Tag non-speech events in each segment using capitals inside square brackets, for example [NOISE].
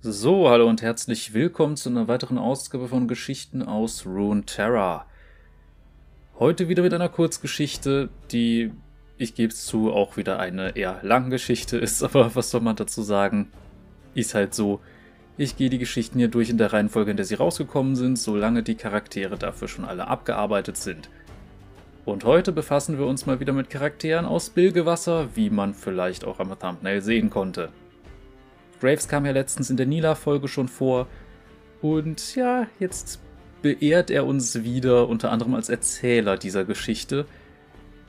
So, hallo und herzlich willkommen zu einer weiteren Ausgabe von Geschichten aus Rune Terra. Heute wieder mit einer Kurzgeschichte, die, ich gebe es zu, auch wieder eine eher lange Geschichte ist, [LAUGHS] aber was soll man dazu sagen? Ist halt so. Ich gehe die Geschichten hier durch in der Reihenfolge, in der sie rausgekommen sind, solange die Charaktere dafür schon alle abgearbeitet sind. Und heute befassen wir uns mal wieder mit Charakteren aus Bilgewasser, wie man vielleicht auch am Thumbnail sehen konnte. Graves kam ja letztens in der Nila-Folge schon vor. Und ja, jetzt beehrt er uns wieder, unter anderem als Erzähler dieser Geschichte.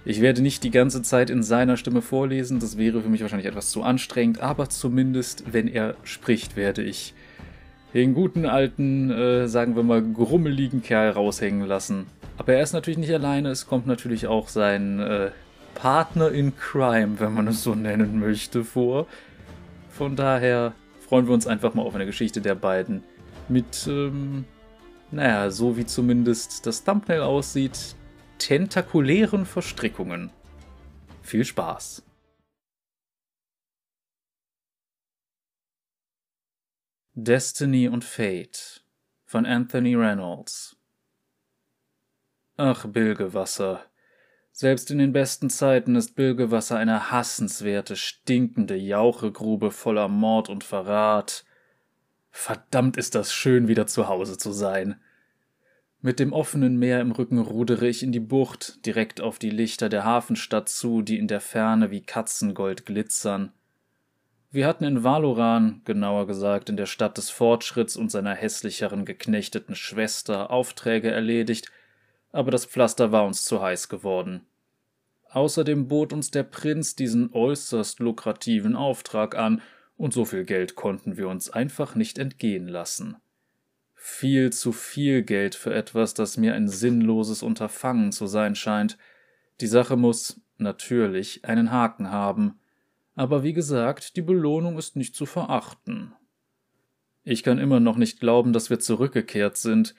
Ich werde nicht die ganze Zeit in seiner Stimme vorlesen, das wäre für mich wahrscheinlich etwas zu anstrengend, aber zumindest, wenn er spricht, werde ich den guten alten, äh, sagen wir mal, grummeligen Kerl raushängen lassen. Aber er ist natürlich nicht alleine, es kommt natürlich auch sein äh, Partner in Crime, wenn man es so nennen möchte, vor. Von daher freuen wir uns einfach mal auf eine Geschichte der beiden mit, ähm, naja, so wie zumindest das Thumbnail aussieht, tentakulären Verstrickungen. Viel Spaß! Destiny und Fate von Anthony Reynolds Ach, Bilgewasser, selbst in den besten Zeiten ist Bilgewasser eine hassenswerte, stinkende Jauchegrube voller Mord und Verrat. Verdammt ist das schön, wieder zu Hause zu sein. Mit dem offenen Meer im Rücken rudere ich in die Bucht, direkt auf die Lichter der Hafenstadt zu, die in der Ferne wie Katzengold glitzern. Wir hatten in Valoran, genauer gesagt in der Stadt des Fortschritts und seiner hässlicheren geknechteten Schwester, Aufträge erledigt, aber das Pflaster war uns zu heiß geworden. Außerdem bot uns der Prinz diesen äußerst lukrativen Auftrag an, und so viel Geld konnten wir uns einfach nicht entgehen lassen. Viel zu viel Geld für etwas, das mir ein sinnloses Unterfangen zu sein scheint. Die Sache muss, natürlich, einen Haken haben. Aber wie gesagt, die Belohnung ist nicht zu verachten. Ich kann immer noch nicht glauben, dass wir zurückgekehrt sind,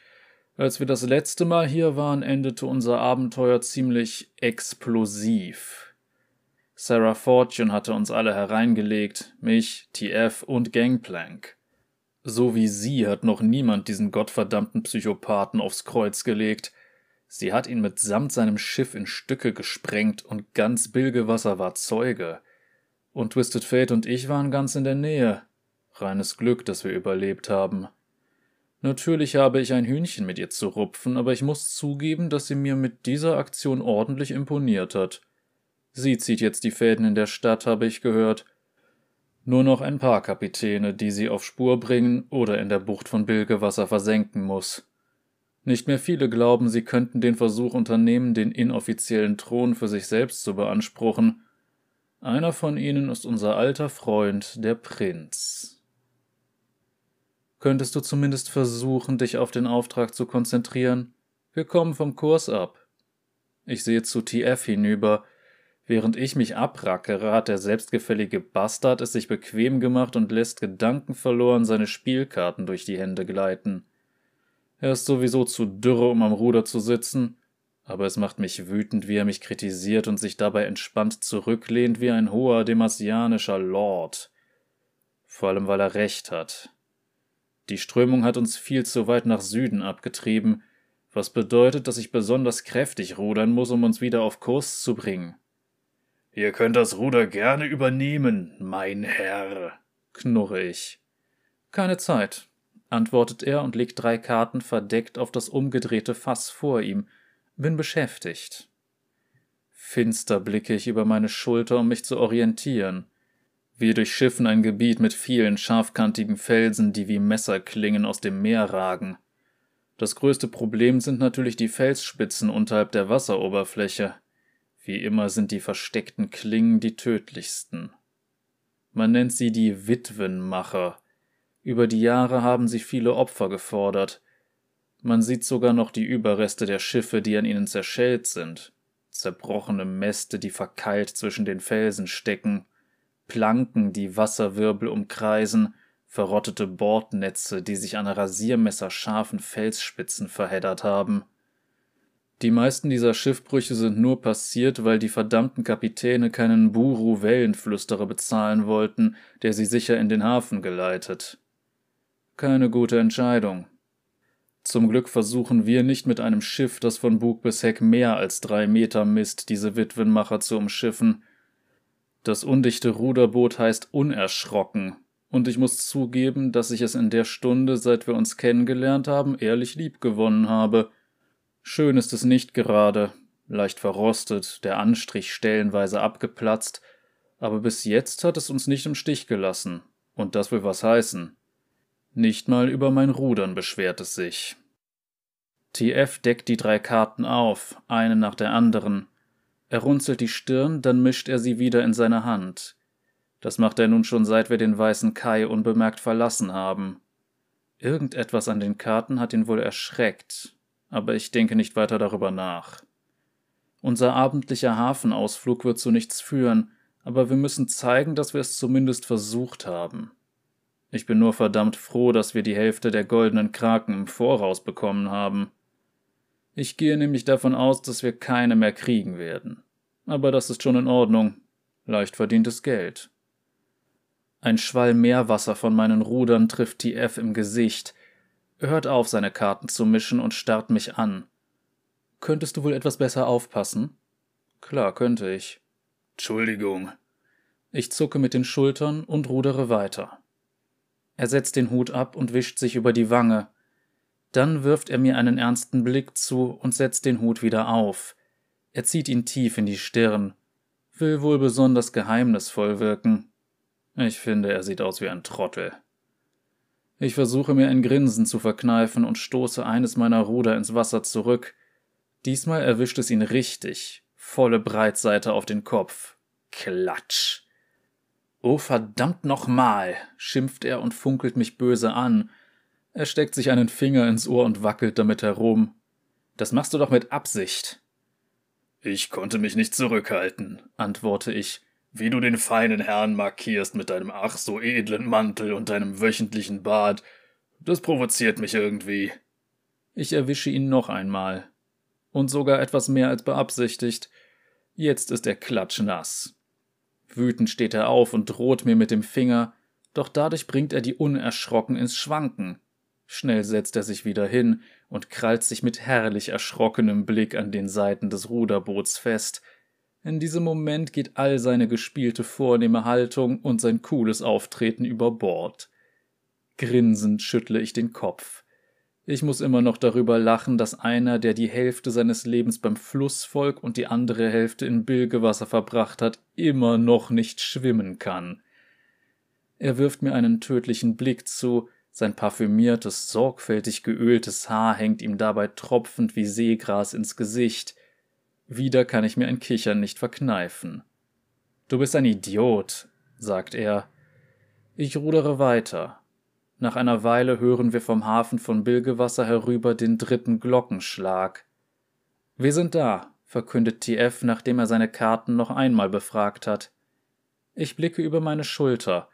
als wir das letzte Mal hier waren, endete unser Abenteuer ziemlich explosiv. Sarah Fortune hatte uns alle hereingelegt, mich, TF und Gangplank. So wie sie hat noch niemand diesen gottverdammten Psychopathen aufs Kreuz gelegt. Sie hat ihn mitsamt seinem Schiff in Stücke gesprengt und ganz Bilgewasser war Zeuge. Und Twisted Fate und ich waren ganz in der Nähe. Reines Glück, dass wir überlebt haben. Natürlich habe ich ein Hühnchen mit ihr zu rupfen, aber ich muss zugeben, dass sie mir mit dieser Aktion ordentlich imponiert hat. Sie zieht jetzt die Fäden in der Stadt, habe ich gehört. Nur noch ein paar Kapitäne, die sie auf Spur bringen oder in der Bucht von Bilgewasser versenken muss. Nicht mehr viele glauben, sie könnten den Versuch unternehmen, den inoffiziellen Thron für sich selbst zu beanspruchen. Einer von ihnen ist unser alter Freund, der Prinz könntest du zumindest versuchen, dich auf den Auftrag zu konzentrieren. Wir kommen vom Kurs ab. Ich sehe zu TF hinüber. Während ich mich abrackere, hat der selbstgefällige Bastard es sich bequem gemacht und lässt gedankenverloren seine Spielkarten durch die Hände gleiten. Er ist sowieso zu dürre, um am Ruder zu sitzen, aber es macht mich wütend, wie er mich kritisiert und sich dabei entspannt zurücklehnt wie ein hoher demasianischer Lord. Vor allem, weil er recht hat. Die Strömung hat uns viel zu weit nach Süden abgetrieben, was bedeutet, dass ich besonders kräftig rudern muss, um uns wieder auf Kurs zu bringen. Ihr könnt das Ruder gerne übernehmen, mein Herr, knurre ich. Keine Zeit, antwortet er und legt drei Karten verdeckt auf das umgedrehte Fass vor ihm. Bin beschäftigt. Finster blicke ich über meine Schulter, um mich zu orientieren. Wir durchschiffen ein Gebiet mit vielen scharfkantigen Felsen, die wie Messerklingen aus dem Meer ragen. Das größte Problem sind natürlich die Felsspitzen unterhalb der Wasseroberfläche. Wie immer sind die versteckten Klingen die tödlichsten. Man nennt sie die Witwenmacher. Über die Jahre haben sie viele Opfer gefordert. Man sieht sogar noch die Überreste der Schiffe, die an ihnen zerschellt sind. Zerbrochene Mäste, die verkeilt zwischen den Felsen stecken, Planken, die Wasserwirbel umkreisen, verrottete Bordnetze, die sich an rasiermesserscharfen Felsspitzen verheddert haben. Die meisten dieser Schiffbrüche sind nur passiert, weil die verdammten Kapitäne keinen Buru-Wellenflüsterer bezahlen wollten, der sie sicher in den Hafen geleitet. Keine gute Entscheidung. Zum Glück versuchen wir nicht mit einem Schiff, das von Bug bis Heck mehr als drei Meter misst, diese Witwenmacher zu umschiffen. Das undichte Ruderboot heißt Unerschrocken, und ich muss zugeben, dass ich es in der Stunde, seit wir uns kennengelernt haben, ehrlich lieb gewonnen habe. Schön ist es nicht gerade, leicht verrostet, der Anstrich stellenweise abgeplatzt, aber bis jetzt hat es uns nicht im Stich gelassen, und das will was heißen. Nicht mal über mein Rudern beschwert es sich. TF deckt die drei Karten auf, eine nach der anderen. Er runzelt die Stirn, dann mischt er sie wieder in seine Hand. Das macht er nun schon seit wir den weißen Kai unbemerkt verlassen haben. Irgendetwas an den Karten hat ihn wohl erschreckt, aber ich denke nicht weiter darüber nach. Unser abendlicher Hafenausflug wird zu nichts führen, aber wir müssen zeigen, dass wir es zumindest versucht haben. Ich bin nur verdammt froh, dass wir die Hälfte der goldenen Kraken im Voraus bekommen haben. Ich gehe nämlich davon aus, dass wir keine mehr kriegen werden. Aber das ist schon in Ordnung. Leicht verdientes Geld. Ein Schwall Meerwasser von meinen Rudern trifft TF im Gesicht. Er hört auf, seine Karten zu mischen und starrt mich an. Könntest du wohl etwas besser aufpassen? Klar, könnte ich. Entschuldigung. Ich zucke mit den Schultern und rudere weiter. Er setzt den Hut ab und wischt sich über die Wange. Dann wirft er mir einen ernsten Blick zu und setzt den Hut wieder auf. Er zieht ihn tief in die Stirn, will wohl besonders geheimnisvoll wirken. Ich finde, er sieht aus wie ein Trottel. Ich versuche mir ein Grinsen zu verkneifen und stoße eines meiner Ruder ins Wasser zurück. Diesmal erwischt es ihn richtig, volle Breitseite auf den Kopf. Klatsch. Oh verdammt nochmal, schimpft er und funkelt mich böse an. Er steckt sich einen Finger ins Ohr und wackelt damit herum. Das machst du doch mit Absicht. Ich konnte mich nicht zurückhalten, antworte ich, wie du den feinen Herrn markierst mit deinem ach so edlen Mantel und deinem wöchentlichen Bad. Das provoziert mich irgendwie. Ich erwische ihn noch einmal. Und sogar etwas mehr als beabsichtigt. Jetzt ist er klatschnass. Wütend steht er auf und droht mir mit dem Finger, doch dadurch bringt er die unerschrocken ins Schwanken. Schnell setzt er sich wieder hin und krallt sich mit herrlich erschrockenem Blick an den Seiten des Ruderboots fest. In diesem Moment geht all seine gespielte vornehme Haltung und sein cooles Auftreten über Bord. Grinsend schüttle ich den Kopf. Ich muss immer noch darüber lachen, dass einer, der die Hälfte seines Lebens beim Flussvolk und die andere Hälfte in Bilgewasser verbracht hat, immer noch nicht schwimmen kann. Er wirft mir einen tödlichen Blick zu, sein parfümiertes, sorgfältig geöltes Haar hängt ihm dabei tropfend wie Seegras ins Gesicht. Wieder kann ich mir ein Kichern nicht verkneifen. Du bist ein Idiot, sagt er. Ich rudere weiter, nach einer Weile hören wir vom Hafen von Bilgewasser herüber den dritten Glockenschlag. Wir sind da, verkündet TF, nachdem er seine Karten noch einmal befragt hat. Ich blicke über meine Schulter.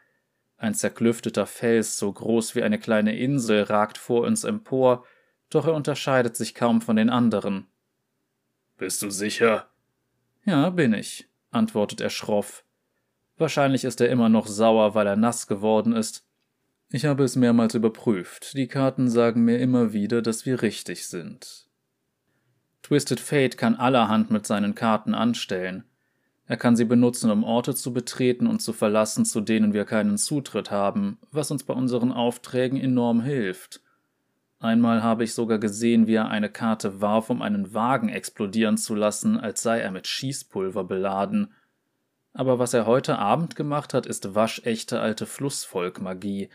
Ein zerklüfteter Fels, so groß wie eine kleine Insel, ragt vor uns empor, doch er unterscheidet sich kaum von den anderen. Bist du sicher? Ja, bin ich, antwortet er schroff. Wahrscheinlich ist er immer noch sauer, weil er nass geworden ist, ich habe es mehrmals überprüft. Die Karten sagen mir immer wieder, dass wir richtig sind. Twisted Fate kann allerhand mit seinen Karten anstellen. Er kann sie benutzen, um Orte zu betreten und zu verlassen, zu denen wir keinen Zutritt haben, was uns bei unseren Aufträgen enorm hilft. Einmal habe ich sogar gesehen, wie er eine Karte warf, um einen Wagen explodieren zu lassen, als sei er mit Schießpulver beladen. Aber was er heute Abend gemacht hat, ist waschechte alte Flussvolkmagie,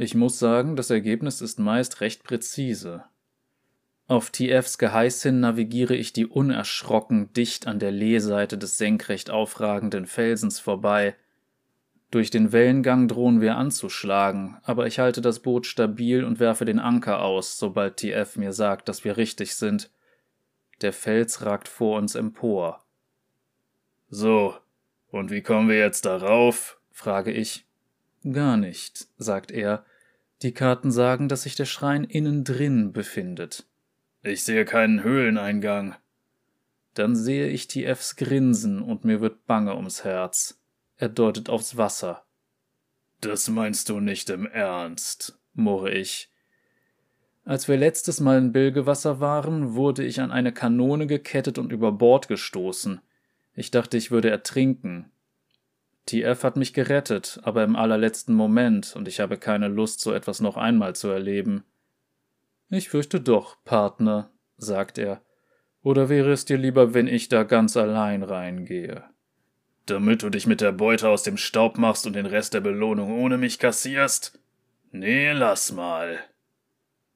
ich muss sagen, das Ergebnis ist meist recht präzise. Auf TFs Geheiß hin navigiere ich die unerschrocken dicht an der Lehseite des senkrecht aufragenden Felsens vorbei. Durch den Wellengang drohen wir anzuschlagen, aber ich halte das Boot stabil und werfe den Anker aus, sobald TF mir sagt, dass wir richtig sind. Der Fels ragt vor uns empor. So, und wie kommen wir jetzt darauf? frage ich. Gar nicht, sagt er. Die Karten sagen, dass sich der Schrein innen drin befindet. Ich sehe keinen Höhleneingang. Dann sehe ich TFs Grinsen und mir wird bange ums Herz. Er deutet aufs Wasser. Das meinst du nicht im Ernst, murre ich. Als wir letztes Mal in Bilgewasser waren, wurde ich an eine Kanone gekettet und über Bord gestoßen. Ich dachte, ich würde ertrinken. TF hat mich gerettet, aber im allerletzten Moment, und ich habe keine Lust, so etwas noch einmal zu erleben. Ich fürchte doch, Partner, sagt er. Oder wäre es dir lieber, wenn ich da ganz allein reingehe? Damit du dich mit der Beute aus dem Staub machst und den Rest der Belohnung ohne mich kassierst? Nee, lass mal.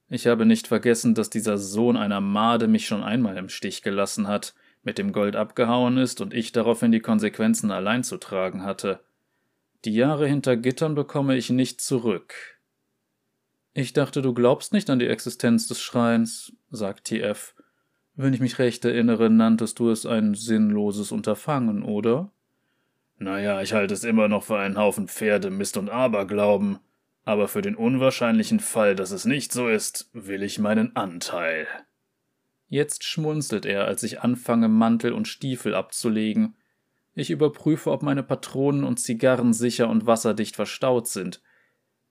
Ich habe nicht vergessen, dass dieser Sohn einer Made mich schon einmal im Stich gelassen hat, mit dem Gold abgehauen ist und ich daraufhin die Konsequenzen allein zu tragen hatte. Die Jahre hinter Gittern bekomme ich nicht zurück. Ich dachte, du glaubst nicht an die Existenz des Schreins, sagt TF. Wenn ich mich recht erinnere, nanntest du es ein sinnloses Unterfangen, oder? Naja, ich halte es immer noch für einen Haufen Pferde, Mist und Aberglauben, aber für den unwahrscheinlichen Fall, dass es nicht so ist, will ich meinen Anteil. Jetzt schmunzelt er, als ich anfange, Mantel und Stiefel abzulegen. Ich überprüfe, ob meine Patronen und Zigarren sicher und wasserdicht verstaut sind.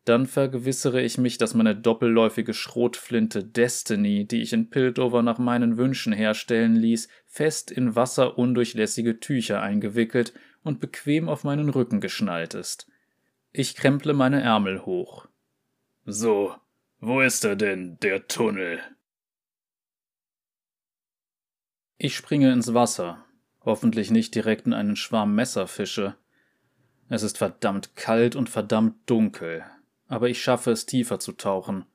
Dann vergewissere ich mich, dass meine doppelläufige Schrotflinte Destiny, die ich in Piltover nach meinen Wünschen herstellen ließ, fest in wasserundurchlässige Tücher eingewickelt und bequem auf meinen Rücken geschnallt ist. Ich kremple meine Ärmel hoch. So, wo ist er denn, der Tunnel? Ich springe ins Wasser, hoffentlich nicht direkt in einen Schwarm Messerfische. Es ist verdammt kalt und verdammt dunkel, aber ich schaffe es tiefer zu tauchen.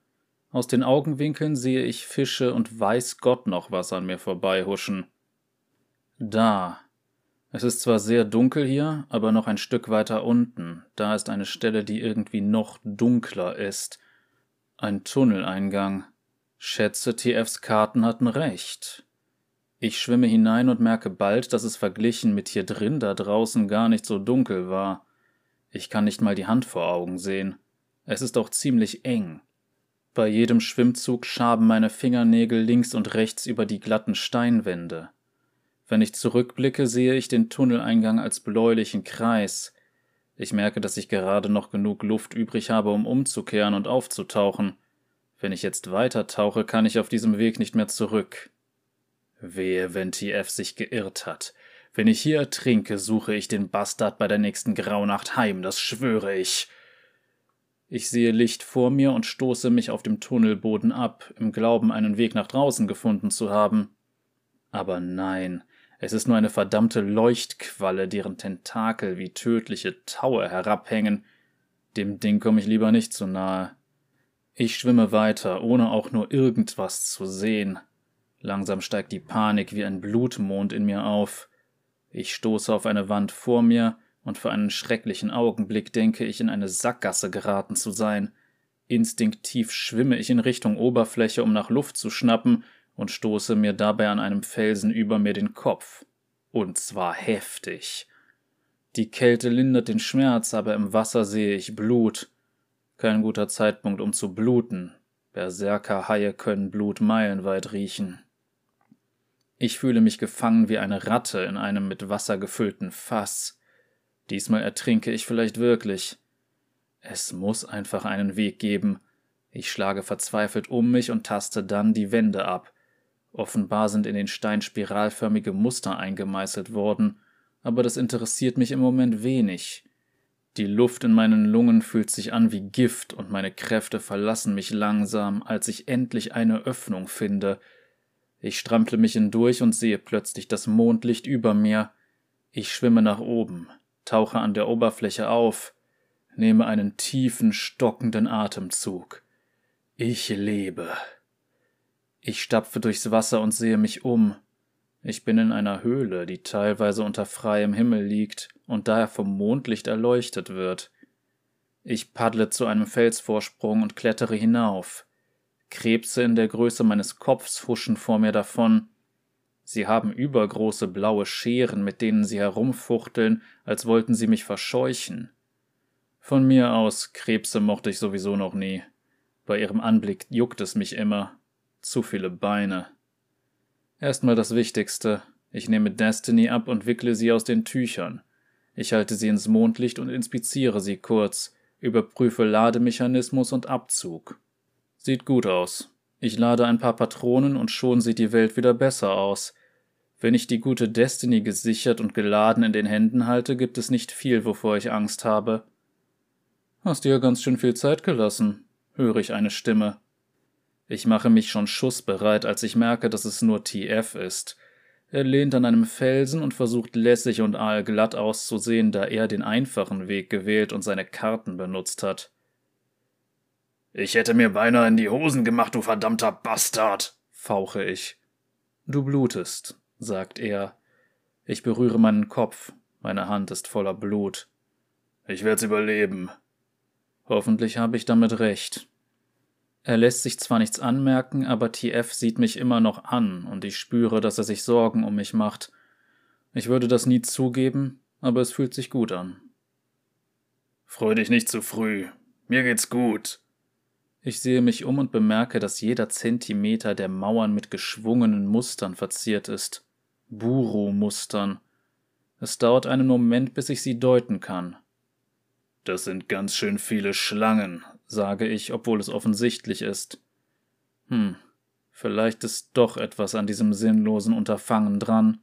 Aus den Augenwinkeln sehe ich Fische und weiß Gott noch was an mir vorbeihuschen. Da, es ist zwar sehr dunkel hier, aber noch ein Stück weiter unten. Da ist eine Stelle, die irgendwie noch dunkler ist. Ein Tunneleingang. Schätze, TFs Karten hatten recht. Ich schwimme hinein und merke bald, dass es verglichen mit hier drin da draußen gar nicht so dunkel war. Ich kann nicht mal die Hand vor Augen sehen. Es ist auch ziemlich eng. Bei jedem Schwimmzug schaben meine Fingernägel links und rechts über die glatten Steinwände. Wenn ich zurückblicke, sehe ich den Tunneleingang als bläulichen Kreis. Ich merke, dass ich gerade noch genug Luft übrig habe, um umzukehren und aufzutauchen. Wenn ich jetzt weitertauche, kann ich auf diesem Weg nicht mehr zurück. Wehe, wenn TF sich geirrt hat. Wenn ich hier ertrinke, suche ich den Bastard bei der nächsten Graunacht heim, das schwöre ich. Ich sehe Licht vor mir und stoße mich auf dem Tunnelboden ab, im Glauben, einen Weg nach draußen gefunden zu haben. Aber nein, es ist nur eine verdammte Leuchtqualle, deren Tentakel wie tödliche Taue herabhängen. Dem Ding komme ich lieber nicht zu nahe. Ich schwimme weiter, ohne auch nur irgendwas zu sehen. Langsam steigt die Panik wie ein Blutmond in mir auf. Ich stoße auf eine Wand vor mir, und für einen schrecklichen Augenblick denke ich, in eine Sackgasse geraten zu sein. Instinktiv schwimme ich in Richtung Oberfläche, um nach Luft zu schnappen, und stoße mir dabei an einem Felsen über mir den Kopf. Und zwar heftig. Die Kälte lindert den Schmerz, aber im Wasser sehe ich Blut. Kein guter Zeitpunkt, um zu bluten. Berserkerhaie können Blut meilenweit riechen. Ich fühle mich gefangen wie eine Ratte in einem mit Wasser gefüllten Fass. Diesmal ertrinke ich vielleicht wirklich. Es muss einfach einen Weg geben. Ich schlage verzweifelt um mich und taste dann die Wände ab. Offenbar sind in den Stein spiralförmige Muster eingemeißelt worden, aber das interessiert mich im Moment wenig. Die Luft in meinen Lungen fühlt sich an wie Gift und meine Kräfte verlassen mich langsam, als ich endlich eine Öffnung finde. Ich strample mich hindurch und sehe plötzlich das Mondlicht über mir. Ich schwimme nach oben, tauche an der Oberfläche auf, nehme einen tiefen, stockenden Atemzug. Ich lebe. Ich stapfe durchs Wasser und sehe mich um. Ich bin in einer Höhle, die teilweise unter freiem Himmel liegt und daher vom Mondlicht erleuchtet wird. Ich paddle zu einem Felsvorsprung und klettere hinauf. Krebse in der Größe meines Kopfs huschen vor mir davon. Sie haben übergroße blaue Scheren, mit denen sie herumfuchteln, als wollten sie mich verscheuchen. Von mir aus, Krebse mochte ich sowieso noch nie. Bei ihrem Anblick juckt es mich immer. Zu viele Beine. Erstmal das Wichtigste. Ich nehme Destiny ab und wickle sie aus den Tüchern. Ich halte sie ins Mondlicht und inspiziere sie kurz. überprüfe Lademechanismus und Abzug. Sieht gut aus. Ich lade ein paar Patronen und schon sieht die Welt wieder besser aus. Wenn ich die gute Destiny gesichert und geladen in den Händen halte, gibt es nicht viel, wovor ich Angst habe. Hast dir ja ganz schön viel Zeit gelassen, höre ich eine Stimme. Ich mache mich schon schussbereit, als ich merke, dass es nur TF ist. Er lehnt an einem Felsen und versucht lässig und aalglatt auszusehen, da er den einfachen Weg gewählt und seine Karten benutzt hat. Ich hätte mir beinahe in die Hosen gemacht, du verdammter Bastard, fauche ich. Du blutest, sagt er. Ich berühre meinen Kopf, meine Hand ist voller Blut. Ich werd's überleben. Hoffentlich habe ich damit recht. Er lässt sich zwar nichts anmerken, aber TF sieht mich immer noch an und ich spüre, dass er sich Sorgen um mich macht. Ich würde das nie zugeben, aber es fühlt sich gut an. Freu dich nicht zu früh. Mir geht's gut. Ich sehe mich um und bemerke, dass jeder Zentimeter der Mauern mit geschwungenen Mustern verziert ist. Buru-Mustern. Es dauert einen Moment, bis ich sie deuten kann. Das sind ganz schön viele Schlangen, sage ich, obwohl es offensichtlich ist. Hm, vielleicht ist doch etwas an diesem sinnlosen Unterfangen dran.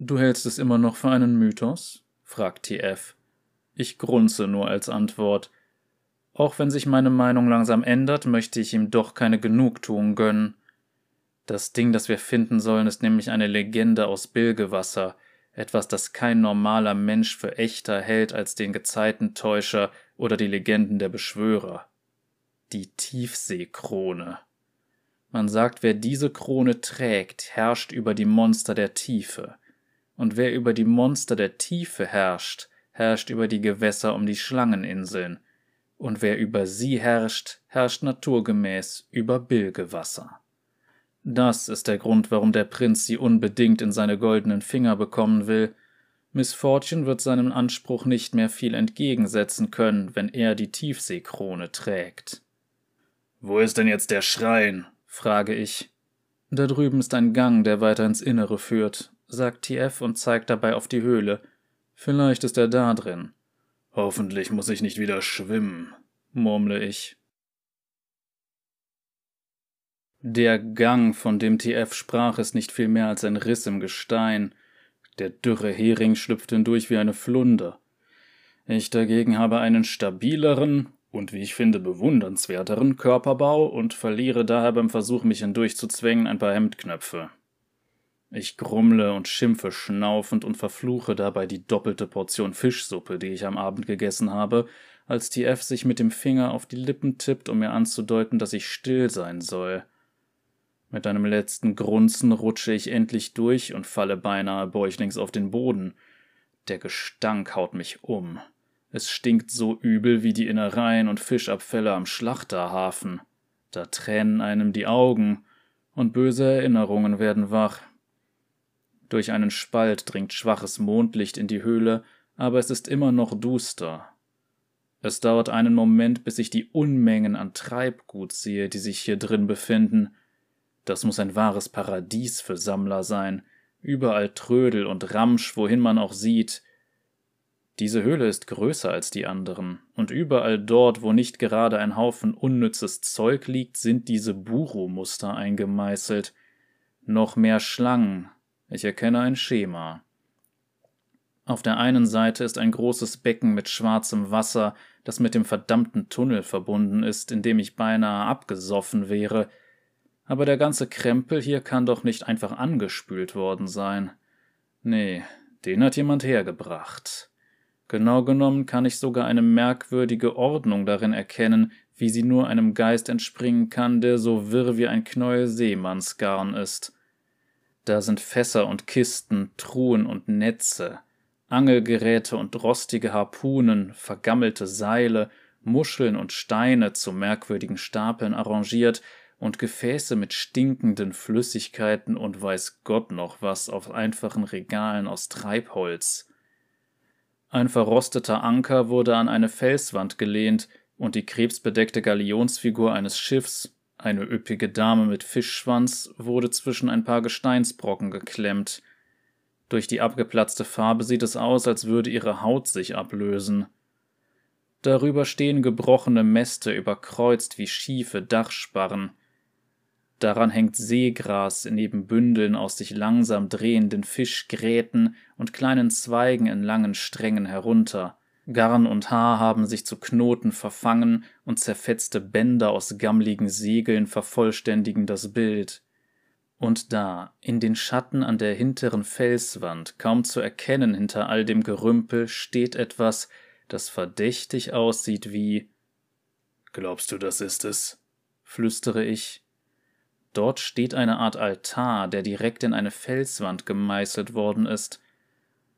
Du hältst es immer noch für einen Mythos? fragt TF. Ich grunze nur als Antwort. Auch wenn sich meine Meinung langsam ändert, möchte ich ihm doch keine Genugtuung gönnen. Das Ding, das wir finden sollen, ist nämlich eine Legende aus Bilgewasser, etwas, das kein normaler Mensch für echter hält als den Gezeitentäuscher oder die Legenden der Beschwörer. Die Tiefseekrone. Man sagt, wer diese Krone trägt, herrscht über die Monster der Tiefe. Und wer über die Monster der Tiefe herrscht, herrscht über die Gewässer um die Schlangeninseln. Und wer über sie herrscht, herrscht naturgemäß über Bilgewasser. Das ist der Grund, warum der Prinz sie unbedingt in seine goldenen Finger bekommen will. Miss Fortune wird seinem Anspruch nicht mehr viel entgegensetzen können, wenn er die Tiefseekrone trägt. Wo ist denn jetzt der Schrein? frage ich. Da drüben ist ein Gang, der weiter ins Innere führt, sagt TF und zeigt dabei auf die Höhle. Vielleicht ist er da drin. Hoffentlich muss ich nicht wieder schwimmen, murmle ich. Der Gang, von dem TF sprach, ist nicht viel mehr als ein Riss im Gestein. Der dürre Hering schlüpft hindurch wie eine Flunder. Ich dagegen habe einen stabileren und wie ich finde bewundernswerteren Körperbau und verliere daher beim Versuch, mich hindurchzuzwängen, ein paar Hemdknöpfe. Ich grummle und schimpfe schnaufend und verfluche dabei die doppelte Portion Fischsuppe, die ich am Abend gegessen habe, als TF sich mit dem Finger auf die Lippen tippt, um mir anzudeuten, dass ich still sein soll. Mit einem letzten Grunzen rutsche ich endlich durch und falle beinahe bäuchlings auf den Boden. Der Gestank haut mich um. Es stinkt so übel wie die Innereien und Fischabfälle am Schlachterhafen. Da tränen einem die Augen, und böse Erinnerungen werden wach. Durch einen Spalt dringt schwaches Mondlicht in die Höhle, aber es ist immer noch duster. Es dauert einen Moment, bis ich die Unmengen an Treibgut sehe, die sich hier drin befinden, das muss ein wahres Paradies für Sammler sein, überall Trödel und Ramsch, wohin man auch sieht. Diese Höhle ist größer als die anderen, und überall dort, wo nicht gerade ein Haufen unnützes Zeug liegt, sind diese Buru-Muster eingemeißelt. Noch mehr Schlangen. Ich erkenne ein Schema. Auf der einen Seite ist ein großes Becken mit schwarzem Wasser, das mit dem verdammten Tunnel verbunden ist, in dem ich beinahe abgesoffen wäre, aber der ganze Krempel hier kann doch nicht einfach angespült worden sein. Nee, den hat jemand hergebracht. Genau genommen kann ich sogar eine merkwürdige Ordnung darin erkennen, wie sie nur einem Geist entspringen kann, der so wirr wie ein Knäuel Seemannsgarn ist. Da sind Fässer und Kisten, Truhen und Netze, Angelgeräte und rostige Harpunen, vergammelte Seile, Muscheln und Steine zu merkwürdigen Stapeln arrangiert, und Gefäße mit stinkenden Flüssigkeiten und weiß Gott noch was auf einfachen Regalen aus Treibholz. Ein verrosteter Anker wurde an eine Felswand gelehnt, und die krebsbedeckte Galionsfigur eines Schiffs, eine üppige Dame mit Fischschwanz, wurde zwischen ein paar Gesteinsbrocken geklemmt. Durch die abgeplatzte Farbe sieht es aus, als würde ihre Haut sich ablösen. Darüber stehen gebrochene Mäste überkreuzt wie schiefe Dachsparren. Daran hängt Seegras neben Bündeln aus sich langsam drehenden Fischgräten und kleinen Zweigen in langen Strängen herunter. Garn und Haar haben sich zu Knoten verfangen und zerfetzte Bänder aus gammligen Segeln vervollständigen das Bild. Und da, in den Schatten an der hinteren Felswand, kaum zu erkennen hinter all dem Gerümpel, steht etwas, das verdächtig aussieht wie Glaubst du, das ist es? flüstere ich. Dort steht eine Art Altar, der direkt in eine Felswand gemeißelt worden ist.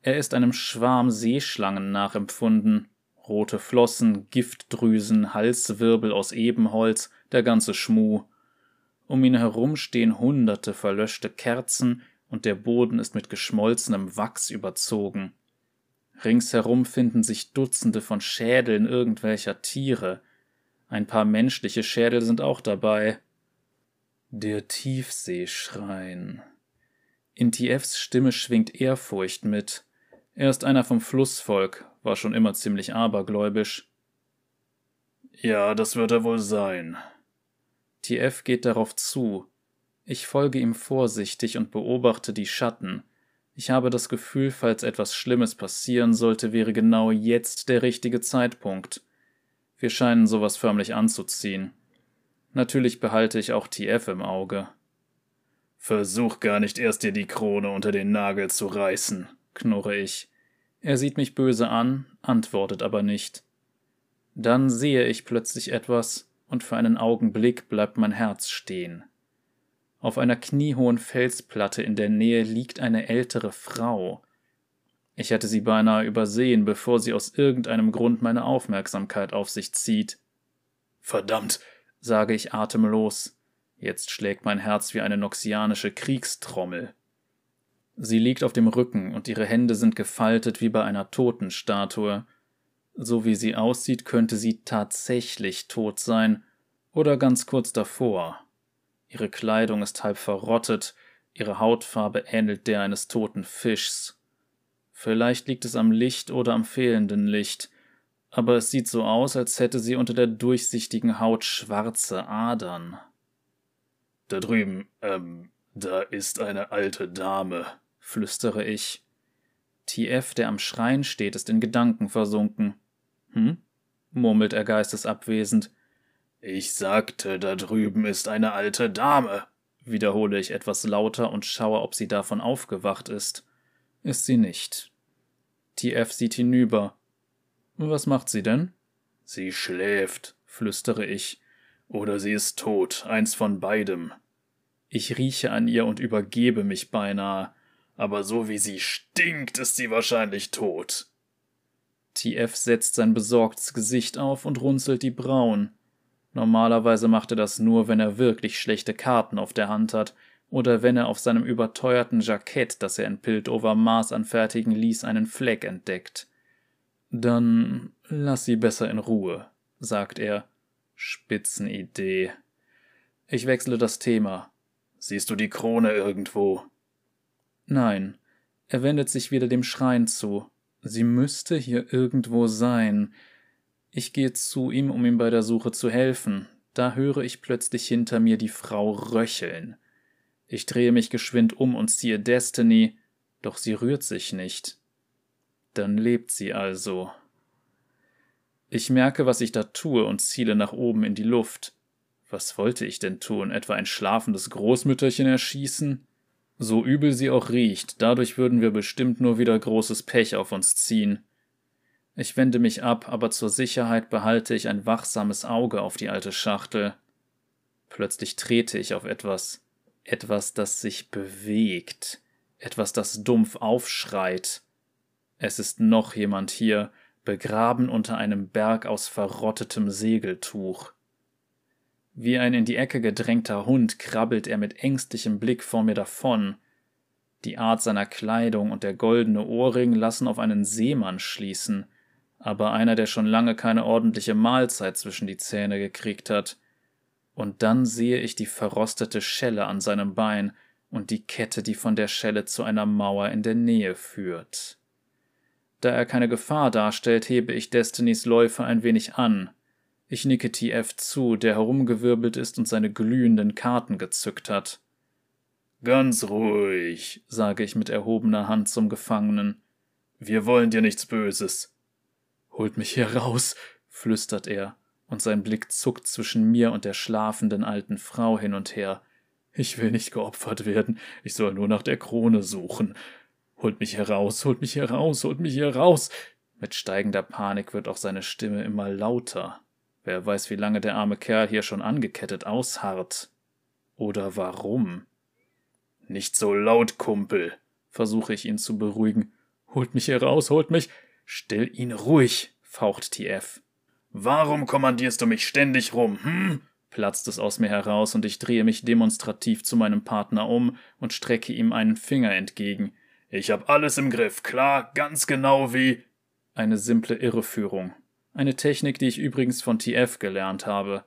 Er ist einem Schwarm Seeschlangen nachempfunden. Rote Flossen, Giftdrüsen, Halswirbel aus Ebenholz, der ganze Schmuh. Um ihn herum stehen hunderte verlöschte Kerzen und der Boden ist mit geschmolzenem Wachs überzogen. Ringsherum finden sich Dutzende von Schädeln irgendwelcher Tiere. Ein paar menschliche Schädel sind auch dabei. Der Tiefseeschrein. In Tiefs Stimme schwingt Ehrfurcht mit. Er ist einer vom Flussvolk, war schon immer ziemlich abergläubisch. Ja, das wird er wohl sein. TF geht darauf zu. Ich folge ihm vorsichtig und beobachte die Schatten. Ich habe das Gefühl, falls etwas Schlimmes passieren sollte, wäre genau jetzt der richtige Zeitpunkt. Wir scheinen sowas förmlich anzuziehen. Natürlich behalte ich auch TF im Auge. Versuch gar nicht erst dir die Krone unter den Nagel zu reißen, knurre ich. Er sieht mich böse an, antwortet aber nicht. Dann sehe ich plötzlich etwas, und für einen Augenblick bleibt mein Herz stehen. Auf einer kniehohen Felsplatte in der Nähe liegt eine ältere Frau. Ich hätte sie beinahe übersehen, bevor sie aus irgendeinem Grund meine Aufmerksamkeit auf sich zieht. Verdammt, sage ich atemlos. Jetzt schlägt mein Herz wie eine noxianische Kriegstrommel. Sie liegt auf dem Rücken und ihre Hände sind gefaltet wie bei einer Totenstatue. So wie sie aussieht, könnte sie tatsächlich tot sein oder ganz kurz davor. Ihre Kleidung ist halb verrottet, ihre Hautfarbe ähnelt der eines toten Fischs. Vielleicht liegt es am Licht oder am fehlenden Licht, aber es sieht so aus, als hätte sie unter der durchsichtigen Haut schwarze Adern. Da drüben, ähm, da ist eine alte Dame, flüstere ich. TF, der am Schrein steht, ist in Gedanken versunken. Hm? murmelt er geistesabwesend. Ich sagte, da drüben ist eine alte Dame, wiederhole ich etwas lauter und schaue, ob sie davon aufgewacht ist. Ist sie nicht. TF sieht hinüber. Was macht sie denn? Sie schläft, flüstere ich. Oder sie ist tot, eins von beidem. Ich rieche an ihr und übergebe mich beinahe aber so wie sie stinkt, ist sie wahrscheinlich tot. TF setzt sein besorgtes Gesicht auf und runzelt die Brauen. Normalerweise macht er das nur, wenn er wirklich schlechte Karten auf der Hand hat oder wenn er auf seinem überteuerten Jackett, das er in Piltover Maß anfertigen ließ, einen Fleck entdeckt. Dann lass sie besser in Ruhe, sagt er. Spitzenidee. Ich wechsle das Thema. Siehst du die Krone irgendwo? Nein, er wendet sich wieder dem Schrein zu. Sie müsste hier irgendwo sein. Ich gehe zu ihm, um ihm bei der Suche zu helfen. Da höre ich plötzlich hinter mir die Frau röcheln. Ich drehe mich geschwind um und ziehe Destiny, doch sie rührt sich nicht. Dann lebt sie also. Ich merke, was ich da tue und ziele nach oben in die Luft. Was wollte ich denn tun? Etwa ein schlafendes Großmütterchen erschießen? So übel sie auch riecht, dadurch würden wir bestimmt nur wieder großes Pech auf uns ziehen. Ich wende mich ab, aber zur Sicherheit behalte ich ein wachsames Auge auf die alte Schachtel. Plötzlich trete ich auf etwas, etwas, das sich bewegt, etwas, das dumpf aufschreit. Es ist noch jemand hier, begraben unter einem Berg aus verrottetem Segeltuch. Wie ein in die Ecke gedrängter Hund krabbelt er mit ängstlichem Blick vor mir davon. Die Art seiner Kleidung und der goldene Ohrring lassen auf einen Seemann schließen, aber einer, der schon lange keine ordentliche Mahlzeit zwischen die Zähne gekriegt hat. Und dann sehe ich die verrostete Schelle an seinem Bein und die Kette, die von der Schelle zu einer Mauer in der Nähe führt. Da er keine Gefahr darstellt, hebe ich Destinys Läufer ein wenig an. Ich nicke TF zu, der herumgewirbelt ist und seine glühenden Karten gezückt hat. Ganz ruhig, sage ich mit erhobener Hand zum Gefangenen. Wir wollen dir nichts Böses. Holt mich hier raus, flüstert er, und sein Blick zuckt zwischen mir und der schlafenden alten Frau hin und her. Ich will nicht geopfert werden, ich soll nur nach der Krone suchen. Holt mich heraus, holt mich heraus, holt mich hier raus. Mit steigender Panik wird auch seine Stimme immer lauter. Wer weiß, wie lange der arme Kerl hier schon angekettet ausharrt. Oder warum? Nicht so laut, Kumpel, versuche ich ihn zu beruhigen. Holt mich hier raus, holt mich. Still ihn ruhig, faucht TF. Warum kommandierst du mich ständig rum, hm? platzt es aus mir heraus und ich drehe mich demonstrativ zu meinem Partner um und strecke ihm einen Finger entgegen. Ich hab alles im Griff, klar, ganz genau wie. Eine simple Irreführung. Eine Technik, die ich übrigens von TF gelernt habe.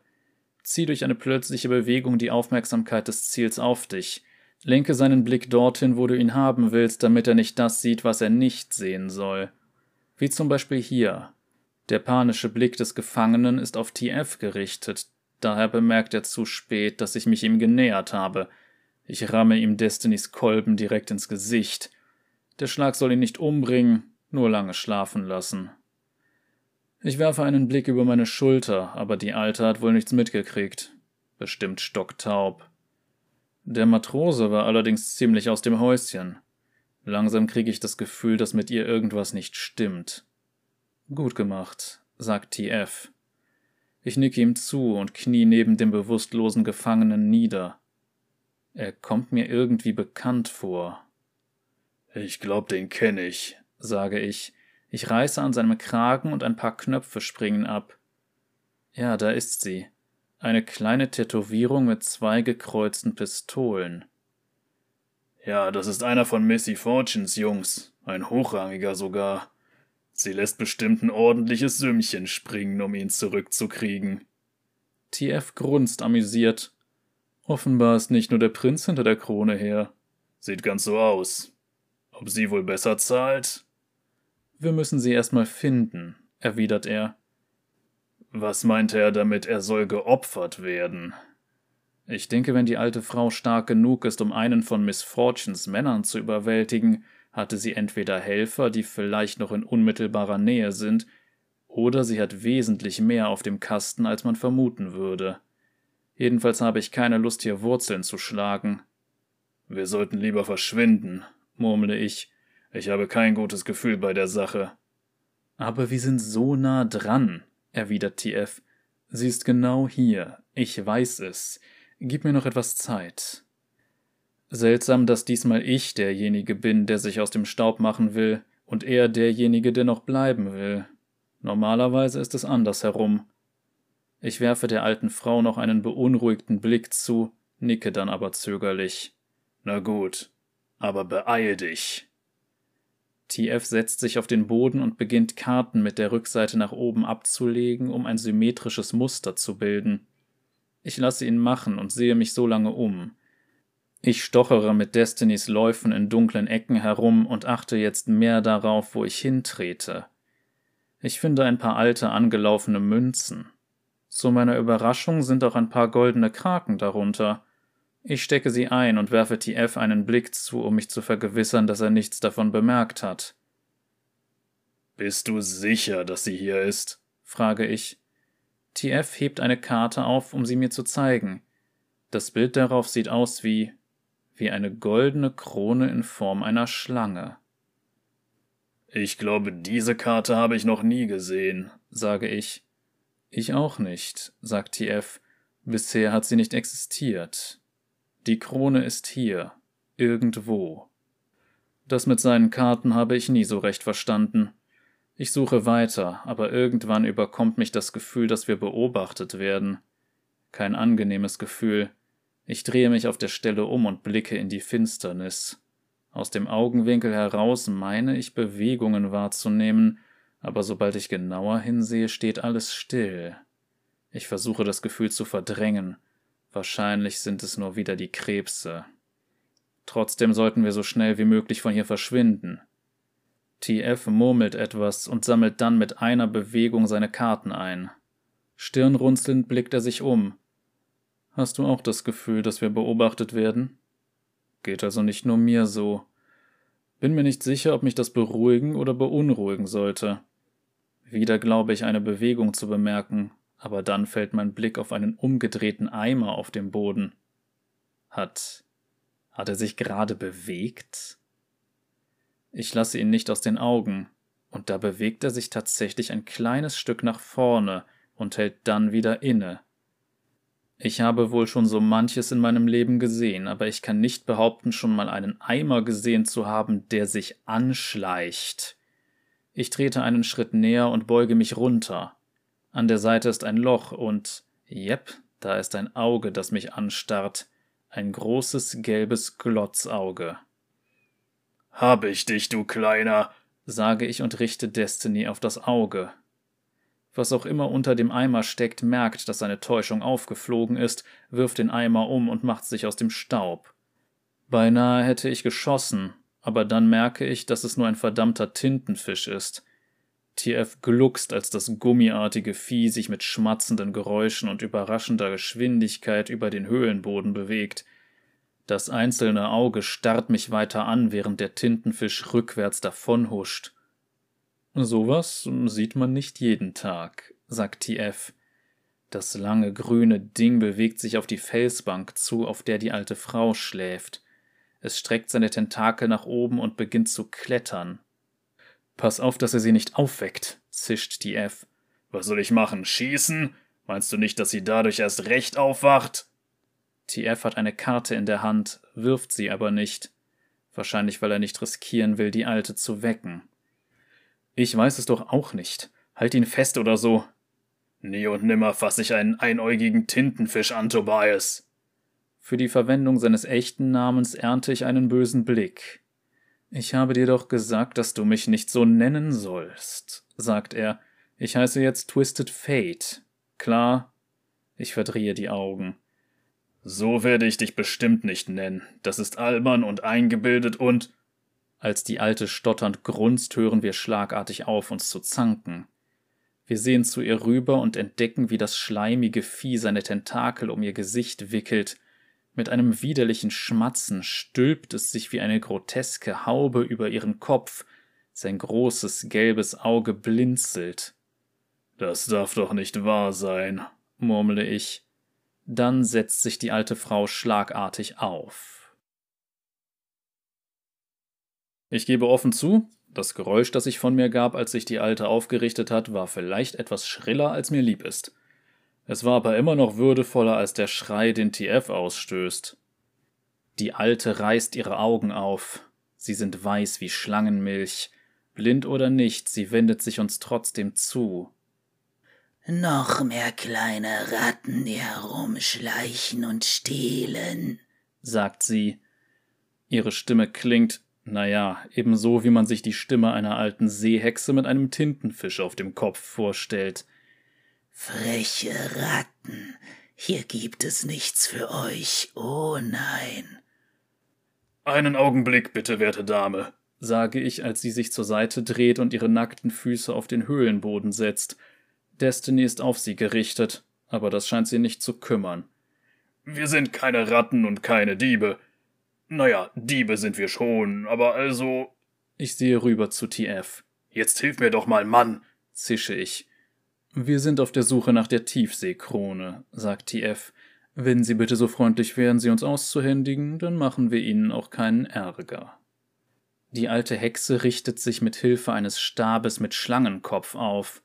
Zieh durch eine plötzliche Bewegung die Aufmerksamkeit des Ziels auf dich. Lenke seinen Blick dorthin, wo du ihn haben willst, damit er nicht das sieht, was er nicht sehen soll. Wie zum Beispiel hier. Der panische Blick des Gefangenen ist auf TF gerichtet, daher bemerkt er zu spät, dass ich mich ihm genähert habe. Ich ramme ihm Destinys Kolben direkt ins Gesicht. Der Schlag soll ihn nicht umbringen, nur lange schlafen lassen. Ich werfe einen Blick über meine Schulter, aber die Alte hat wohl nichts mitgekriegt. Bestimmt stocktaub. Der Matrose war allerdings ziemlich aus dem Häuschen. Langsam kriege ich das Gefühl, dass mit ihr irgendwas nicht stimmt. Gut gemacht, sagt TF. Ich nicke ihm zu und knie neben dem bewusstlosen Gefangenen nieder. Er kommt mir irgendwie bekannt vor. Ich glaub, den kenne ich, sage ich. Ich reiße an seinem Kragen und ein paar Knöpfe springen ab. Ja, da ist sie. Eine kleine Tätowierung mit zwei gekreuzten Pistolen. Ja, das ist einer von Missy Fortunes Jungs, ein hochrangiger sogar. Sie lässt bestimmt ein ordentliches Sümmchen springen, um ihn zurückzukriegen. TF grunzt amüsiert. Offenbar ist nicht nur der Prinz hinter der Krone her. Sieht ganz so aus. Ob sie wohl besser zahlt? Wir müssen sie erstmal finden, erwidert er. Was meinte er damit, er soll geopfert werden? Ich denke, wenn die alte Frau stark genug ist, um einen von Miss Fortunes Männern zu überwältigen, hatte sie entweder Helfer, die vielleicht noch in unmittelbarer Nähe sind, oder sie hat wesentlich mehr auf dem Kasten, als man vermuten würde. Jedenfalls habe ich keine Lust, hier Wurzeln zu schlagen. Wir sollten lieber verschwinden, murmle ich. Ich habe kein gutes Gefühl bei der Sache. Aber wir sind so nah dran, erwidert TF. Sie ist genau hier. Ich weiß es. Gib mir noch etwas Zeit. Seltsam, dass diesmal ich derjenige bin, der sich aus dem Staub machen will, und er derjenige, der noch bleiben will. Normalerweise ist es andersherum. Ich werfe der alten Frau noch einen beunruhigten Blick zu, nicke dann aber zögerlich. Na gut, aber beeil dich. TF setzt sich auf den Boden und beginnt Karten mit der Rückseite nach oben abzulegen, um ein symmetrisches Muster zu bilden. Ich lasse ihn machen und sehe mich so lange um. Ich stochere mit Destinys Läufen in dunklen Ecken herum und achte jetzt mehr darauf, wo ich hintrete. Ich finde ein paar alte angelaufene Münzen. Zu meiner Überraschung sind auch ein paar goldene Kraken darunter. Ich stecke sie ein und werfe TF einen Blick zu, um mich zu vergewissern, dass er nichts davon bemerkt hat. Bist du sicher, dass sie hier ist? frage ich. TF hebt eine Karte auf, um sie mir zu zeigen. Das Bild darauf sieht aus wie wie eine goldene Krone in Form einer Schlange. Ich glaube, diese Karte habe ich noch nie gesehen, sage ich. Ich auch nicht, sagt TF. Bisher hat sie nicht existiert. Die Krone ist hier, irgendwo. Das mit seinen Karten habe ich nie so recht verstanden. Ich suche weiter, aber irgendwann überkommt mich das Gefühl, dass wir beobachtet werden. Kein angenehmes Gefühl. Ich drehe mich auf der Stelle um und blicke in die Finsternis. Aus dem Augenwinkel heraus meine ich Bewegungen wahrzunehmen, aber sobald ich genauer hinsehe, steht alles still. Ich versuche das Gefühl zu verdrängen, Wahrscheinlich sind es nur wieder die Krebse. Trotzdem sollten wir so schnell wie möglich von hier verschwinden. TF murmelt etwas und sammelt dann mit einer Bewegung seine Karten ein. Stirnrunzelnd blickt er sich um. Hast du auch das Gefühl, dass wir beobachtet werden? Geht also nicht nur mir so. Bin mir nicht sicher, ob mich das beruhigen oder beunruhigen sollte. Wieder glaube ich, eine Bewegung zu bemerken, aber dann fällt mein Blick auf einen umgedrehten Eimer auf dem Boden. Hat. hat er sich gerade bewegt? Ich lasse ihn nicht aus den Augen, und da bewegt er sich tatsächlich ein kleines Stück nach vorne und hält dann wieder inne. Ich habe wohl schon so manches in meinem Leben gesehen, aber ich kann nicht behaupten, schon mal einen Eimer gesehen zu haben, der sich anschleicht. Ich trete einen Schritt näher und beuge mich runter. An der Seite ist ein Loch und, jep, da ist ein Auge, das mich anstarrt. Ein großes gelbes Glotzauge. Hab ich dich, du Kleiner, sage ich und richte Destiny auf das Auge. Was auch immer unter dem Eimer steckt, merkt, dass seine Täuschung aufgeflogen ist, wirft den Eimer um und macht sich aus dem Staub. Beinahe hätte ich geschossen, aber dann merke ich, dass es nur ein verdammter Tintenfisch ist. TF gluckst, als das gummiartige Vieh sich mit schmatzenden Geräuschen und überraschender Geschwindigkeit über den Höhlenboden bewegt. Das einzelne Auge starrt mich weiter an, während der Tintenfisch rückwärts davonhuscht. Sowas sieht man nicht jeden Tag, sagt TF. Das lange grüne Ding bewegt sich auf die Felsbank zu, auf der die alte Frau schläft. Es streckt seine Tentakel nach oben und beginnt zu klettern. Pass auf, dass er sie nicht aufweckt, zischt TF. Was soll ich machen? Schießen? Meinst du nicht, dass sie dadurch erst recht aufwacht? TF hat eine Karte in der Hand, wirft sie aber nicht. Wahrscheinlich, weil er nicht riskieren will, die Alte zu wecken. Ich weiß es doch auch nicht. Halt ihn fest oder so. Nie und nimmer fasse ich einen einäugigen Tintenfisch an, Tobias. Für die Verwendung seines echten Namens ernte ich einen bösen Blick. Ich habe dir doch gesagt, dass du mich nicht so nennen sollst, sagt er. Ich heiße jetzt Twisted Fate. Klar? Ich verdrehe die Augen. So werde ich dich bestimmt nicht nennen. Das ist albern und eingebildet und als die Alte stotternd grunzt, hören wir schlagartig auf, uns zu zanken. Wir sehen zu ihr rüber und entdecken, wie das schleimige Vieh seine Tentakel um ihr Gesicht wickelt. Mit einem widerlichen Schmatzen stülpt es sich wie eine groteske Haube über ihren Kopf, sein großes gelbes Auge blinzelt. Das darf doch nicht wahr sein, murmle ich. Dann setzt sich die alte Frau schlagartig auf. Ich gebe offen zu, das Geräusch, das sich von mir gab, als sich die Alte aufgerichtet hat, war vielleicht etwas schriller, als mir lieb ist. Es war aber immer noch würdevoller als der Schrei, den TF ausstößt. Die Alte reißt ihre Augen auf. Sie sind weiß wie Schlangenmilch. Blind oder nicht, sie wendet sich uns trotzdem zu. Noch mehr kleine Ratten, die herumschleichen und stehlen, sagt sie. Ihre Stimme klingt, naja, ebenso wie man sich die Stimme einer alten Seehexe mit einem Tintenfisch auf dem Kopf vorstellt. Freche Ratten, hier gibt es nichts für euch, oh nein. Einen Augenblick bitte, werte Dame, sage ich, als sie sich zur Seite dreht und ihre nackten Füße auf den Höhlenboden setzt. Destiny ist auf sie gerichtet, aber das scheint sie nicht zu kümmern. Wir sind keine Ratten und keine Diebe. Naja, Diebe sind wir schon, aber also. Ich sehe rüber zu TF. Jetzt hilf mir doch mal, Mann, zische ich. Wir sind auf der Suche nach der Tiefseekrone, sagt TF. Wenn Sie bitte so freundlich wären, sie uns auszuhändigen, dann machen wir Ihnen auch keinen Ärger. Die alte Hexe richtet sich mit Hilfe eines Stabes mit Schlangenkopf auf.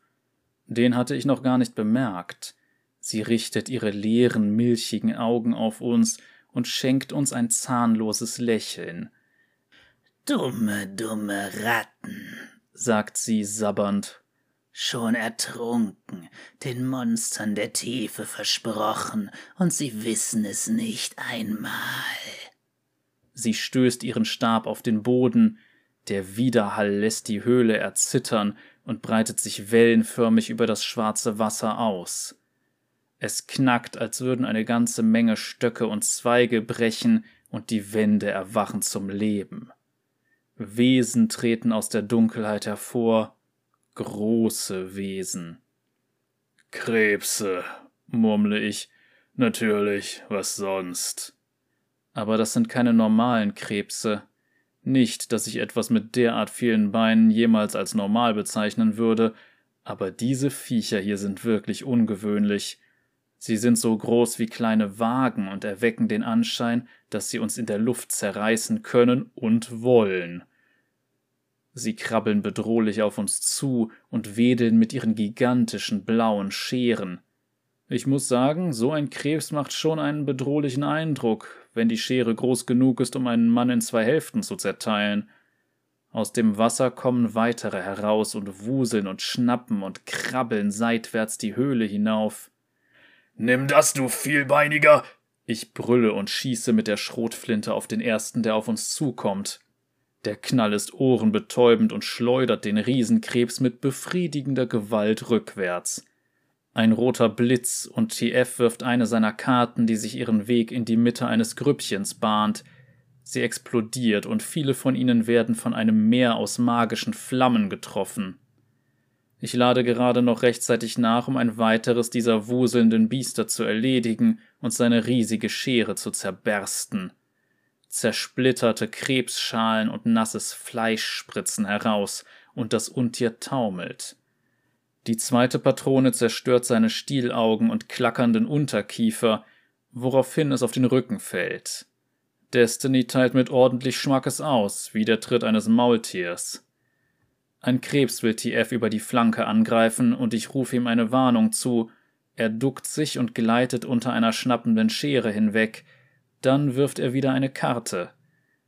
Den hatte ich noch gar nicht bemerkt. Sie richtet ihre leeren, milchigen Augen auf uns und schenkt uns ein zahnloses Lächeln. Dumme, dumme Ratten, sagt sie sabbernd. Schon ertrunken, den Monstern der Tiefe versprochen, und sie wissen es nicht einmal. Sie stößt ihren Stab auf den Boden, der Widerhall lässt die Höhle erzittern und breitet sich wellenförmig über das schwarze Wasser aus. Es knackt, als würden eine ganze Menge Stöcke und Zweige brechen und die Wände erwachen zum Leben. Wesen treten aus der Dunkelheit hervor, große Wesen. Krebse, murmle ich. Natürlich, was sonst? Aber das sind keine normalen Krebse. Nicht, dass ich etwas mit derart vielen Beinen jemals als normal bezeichnen würde, aber diese Viecher hier sind wirklich ungewöhnlich. Sie sind so groß wie kleine Wagen und erwecken den Anschein, dass sie uns in der Luft zerreißen können und wollen. Sie krabbeln bedrohlich auf uns zu und wedeln mit ihren gigantischen blauen Scheren. Ich muss sagen, so ein Krebs macht schon einen bedrohlichen Eindruck, wenn die Schere groß genug ist, um einen Mann in zwei Hälften zu zerteilen. Aus dem Wasser kommen weitere heraus und wuseln und schnappen und krabbeln seitwärts die Höhle hinauf. Nimm das, du Vielbeiniger! Ich brülle und schieße mit der Schrotflinte auf den ersten, der auf uns zukommt. Der Knall ist ohrenbetäubend und schleudert den Riesenkrebs mit befriedigender Gewalt rückwärts. Ein roter Blitz und TF wirft eine seiner Karten, die sich ihren Weg in die Mitte eines Grüppchens bahnt. Sie explodiert und viele von ihnen werden von einem Meer aus magischen Flammen getroffen. Ich lade gerade noch rechtzeitig nach, um ein weiteres dieser wuselnden Biester zu erledigen und seine riesige Schere zu zerbersten. Zersplitterte Krebsschalen und nasses Fleisch spritzen heraus, und das Untier taumelt. Die zweite Patrone zerstört seine Stielaugen und klackernden Unterkiefer, woraufhin es auf den Rücken fällt. Destiny teilt mit ordentlich Schmackes aus, wie der Tritt eines Maultiers. Ein Krebs will TF über die Flanke angreifen und ich rufe ihm eine Warnung zu. Er duckt sich und gleitet unter einer schnappenden Schere hinweg, dann wirft er wieder eine Karte.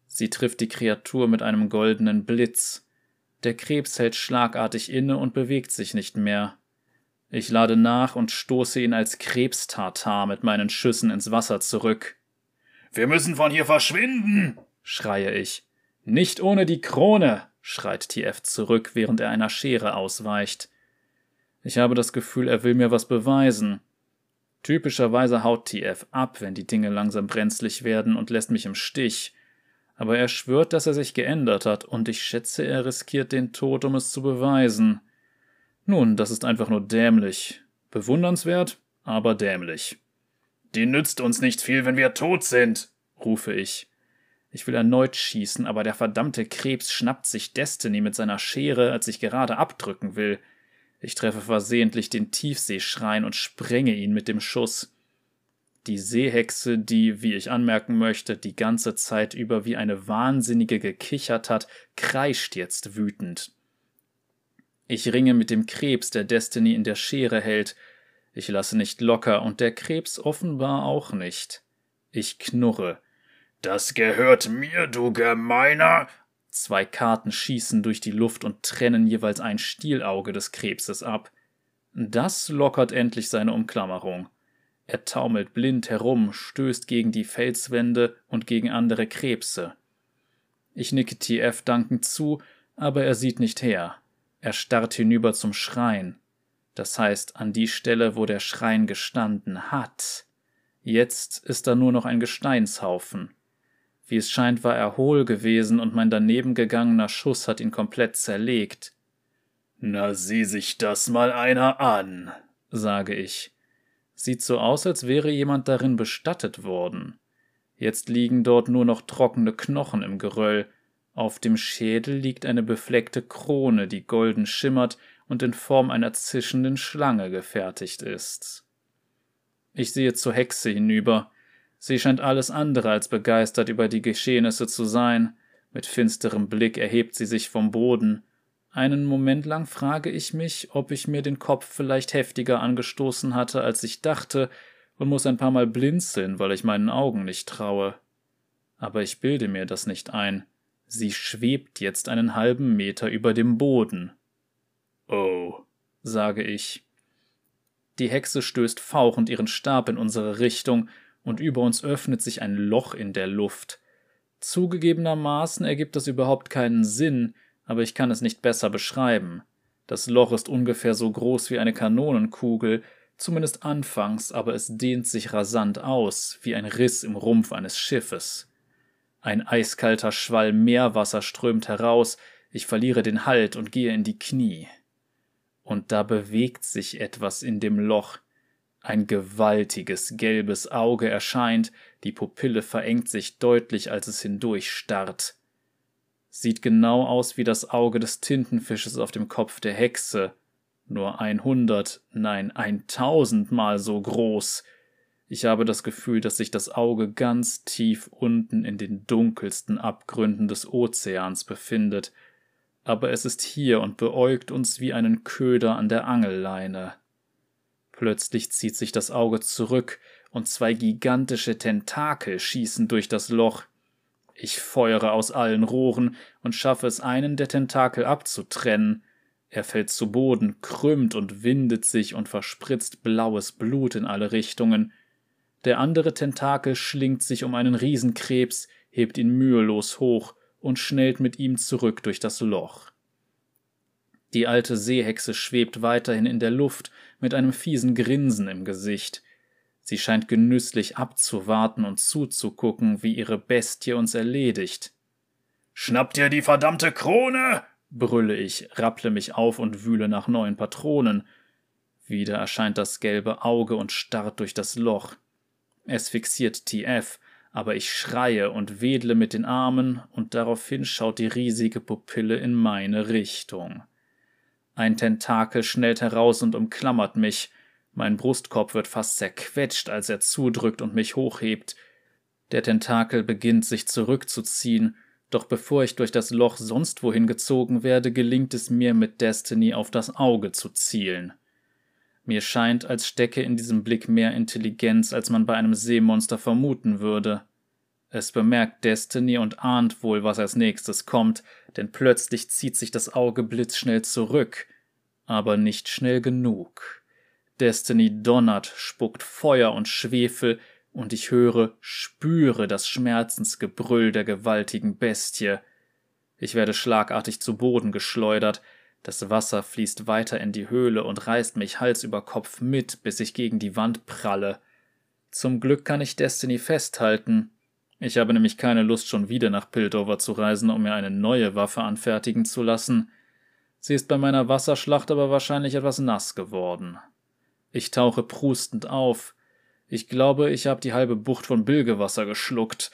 Sie trifft die Kreatur mit einem goldenen Blitz. Der Krebs hält schlagartig inne und bewegt sich nicht mehr. Ich lade nach und stoße ihn als Krebstartar mit meinen Schüssen ins Wasser zurück. Wir müssen von hier verschwinden, schreie ich. Nicht ohne die Krone, schreit TF zurück, während er einer Schere ausweicht. Ich habe das Gefühl, er will mir was beweisen. Typischerweise haut TF ab, wenn die Dinge langsam brenzlig werden und lässt mich im Stich. Aber er schwört, dass er sich geändert hat, und ich schätze, er riskiert den Tod, um es zu beweisen. Nun, das ist einfach nur dämlich. Bewundernswert, aber dämlich. Die nützt uns nicht viel, wenn wir tot sind, rufe ich. Ich will erneut schießen, aber der verdammte Krebs schnappt sich Destiny mit seiner Schere, als ich gerade abdrücken will. Ich treffe versehentlich den Tiefseeschrein und sprenge ihn mit dem Schuss. Die Seehexe, die, wie ich anmerken möchte, die ganze Zeit über wie eine Wahnsinnige gekichert hat, kreischt jetzt wütend. Ich ringe mit dem Krebs, der Destiny in der Schere hält. Ich lasse nicht locker und der Krebs offenbar auch nicht. Ich knurre. Das gehört mir, du Gemeiner! Zwei Karten schießen durch die Luft und trennen jeweils ein Stielauge des Krebses ab. Das lockert endlich seine Umklammerung. Er taumelt blind herum, stößt gegen die Felswände und gegen andere Krebse. Ich nicke TF dankend zu, aber er sieht nicht her. Er starrt hinüber zum Schrein. Das heißt, an die Stelle, wo der Schrein gestanden hat. Jetzt ist da nur noch ein Gesteinshaufen. Wie es scheint, war er hohl gewesen und mein daneben gegangener Schuss hat ihn komplett zerlegt. Na, sieh sich das mal einer an, sage ich. Sieht so aus, als wäre jemand darin bestattet worden. Jetzt liegen dort nur noch trockene Knochen im Geröll. Auf dem Schädel liegt eine befleckte Krone, die golden schimmert und in Form einer zischenden Schlange gefertigt ist. Ich sehe zur Hexe hinüber. Sie scheint alles andere als begeistert über die Geschehnisse zu sein. Mit finsterem Blick erhebt sie sich vom Boden. Einen Moment lang frage ich mich, ob ich mir den Kopf vielleicht heftiger angestoßen hatte, als ich dachte, und muss ein paar Mal blinzeln, weil ich meinen Augen nicht traue. Aber ich bilde mir das nicht ein. Sie schwebt jetzt einen halben Meter über dem Boden. Oh, sage ich. Die Hexe stößt fauchend ihren Stab in unsere Richtung, und über uns öffnet sich ein Loch in der Luft. Zugegebenermaßen ergibt das überhaupt keinen Sinn, aber ich kann es nicht besser beschreiben. Das Loch ist ungefähr so groß wie eine Kanonenkugel, zumindest anfangs, aber es dehnt sich rasant aus, wie ein Riss im Rumpf eines Schiffes. Ein eiskalter Schwall Meerwasser strömt heraus, ich verliere den Halt und gehe in die Knie. Und da bewegt sich etwas in dem Loch. Ein gewaltiges gelbes Auge erscheint, die Pupille verengt sich deutlich, als es hindurch starrt. Sieht genau aus wie das Auge des Tintenfisches auf dem Kopf der Hexe, nur einhundert, nein, eintausendmal so groß. Ich habe das Gefühl, dass sich das Auge ganz tief unten in den dunkelsten Abgründen des Ozeans befindet, aber es ist hier und beäugt uns wie einen Köder an der Angelleine. Plötzlich zieht sich das Auge zurück, und zwei gigantische Tentakel schießen durch das Loch. Ich feuere aus allen Rohren und schaffe es, einen der Tentakel abzutrennen. Er fällt zu Boden, krümmt und windet sich und verspritzt blaues Blut in alle Richtungen. Der andere Tentakel schlingt sich um einen Riesenkrebs, hebt ihn mühelos hoch und schnellt mit ihm zurück durch das Loch. Die alte Seehexe schwebt weiterhin in der Luft mit einem fiesen Grinsen im Gesicht. Sie scheint genüsslich abzuwarten und zuzugucken, wie ihre Bestie uns erledigt. Schnappt ihr die verdammte Krone! brülle ich, rapple mich auf und wühle nach neuen Patronen. Wieder erscheint das gelbe Auge und starrt durch das Loch. Es fixiert TF, aber ich schreie und wedle mit den Armen, und daraufhin schaut die riesige Pupille in meine Richtung. Ein Tentakel schnellt heraus und umklammert mich. Mein Brustkorb wird fast zerquetscht, als er zudrückt und mich hochhebt. Der Tentakel beginnt sich zurückzuziehen, doch bevor ich durch das Loch sonst wohin gezogen werde, gelingt es mir mit Destiny auf das Auge zu zielen. Mir scheint, als stecke in diesem Blick mehr Intelligenz, als man bei einem Seemonster vermuten würde. Es bemerkt Destiny und ahnt wohl, was als nächstes kommt, denn plötzlich zieht sich das Auge blitzschnell zurück, aber nicht schnell genug. Destiny donnert, spuckt Feuer und Schwefel, und ich höre, spüre das Schmerzensgebrüll der gewaltigen Bestie. Ich werde schlagartig zu Boden geschleudert, das Wasser fließt weiter in die Höhle und reißt mich Hals über Kopf mit, bis ich gegen die Wand pralle. Zum Glück kann ich Destiny festhalten. Ich habe nämlich keine Lust, schon wieder nach Piltover zu reisen, um mir eine neue Waffe anfertigen zu lassen. Sie ist bei meiner Wasserschlacht aber wahrscheinlich etwas nass geworden. Ich tauche prustend auf. Ich glaube, ich habe die halbe Bucht von Bilgewasser geschluckt.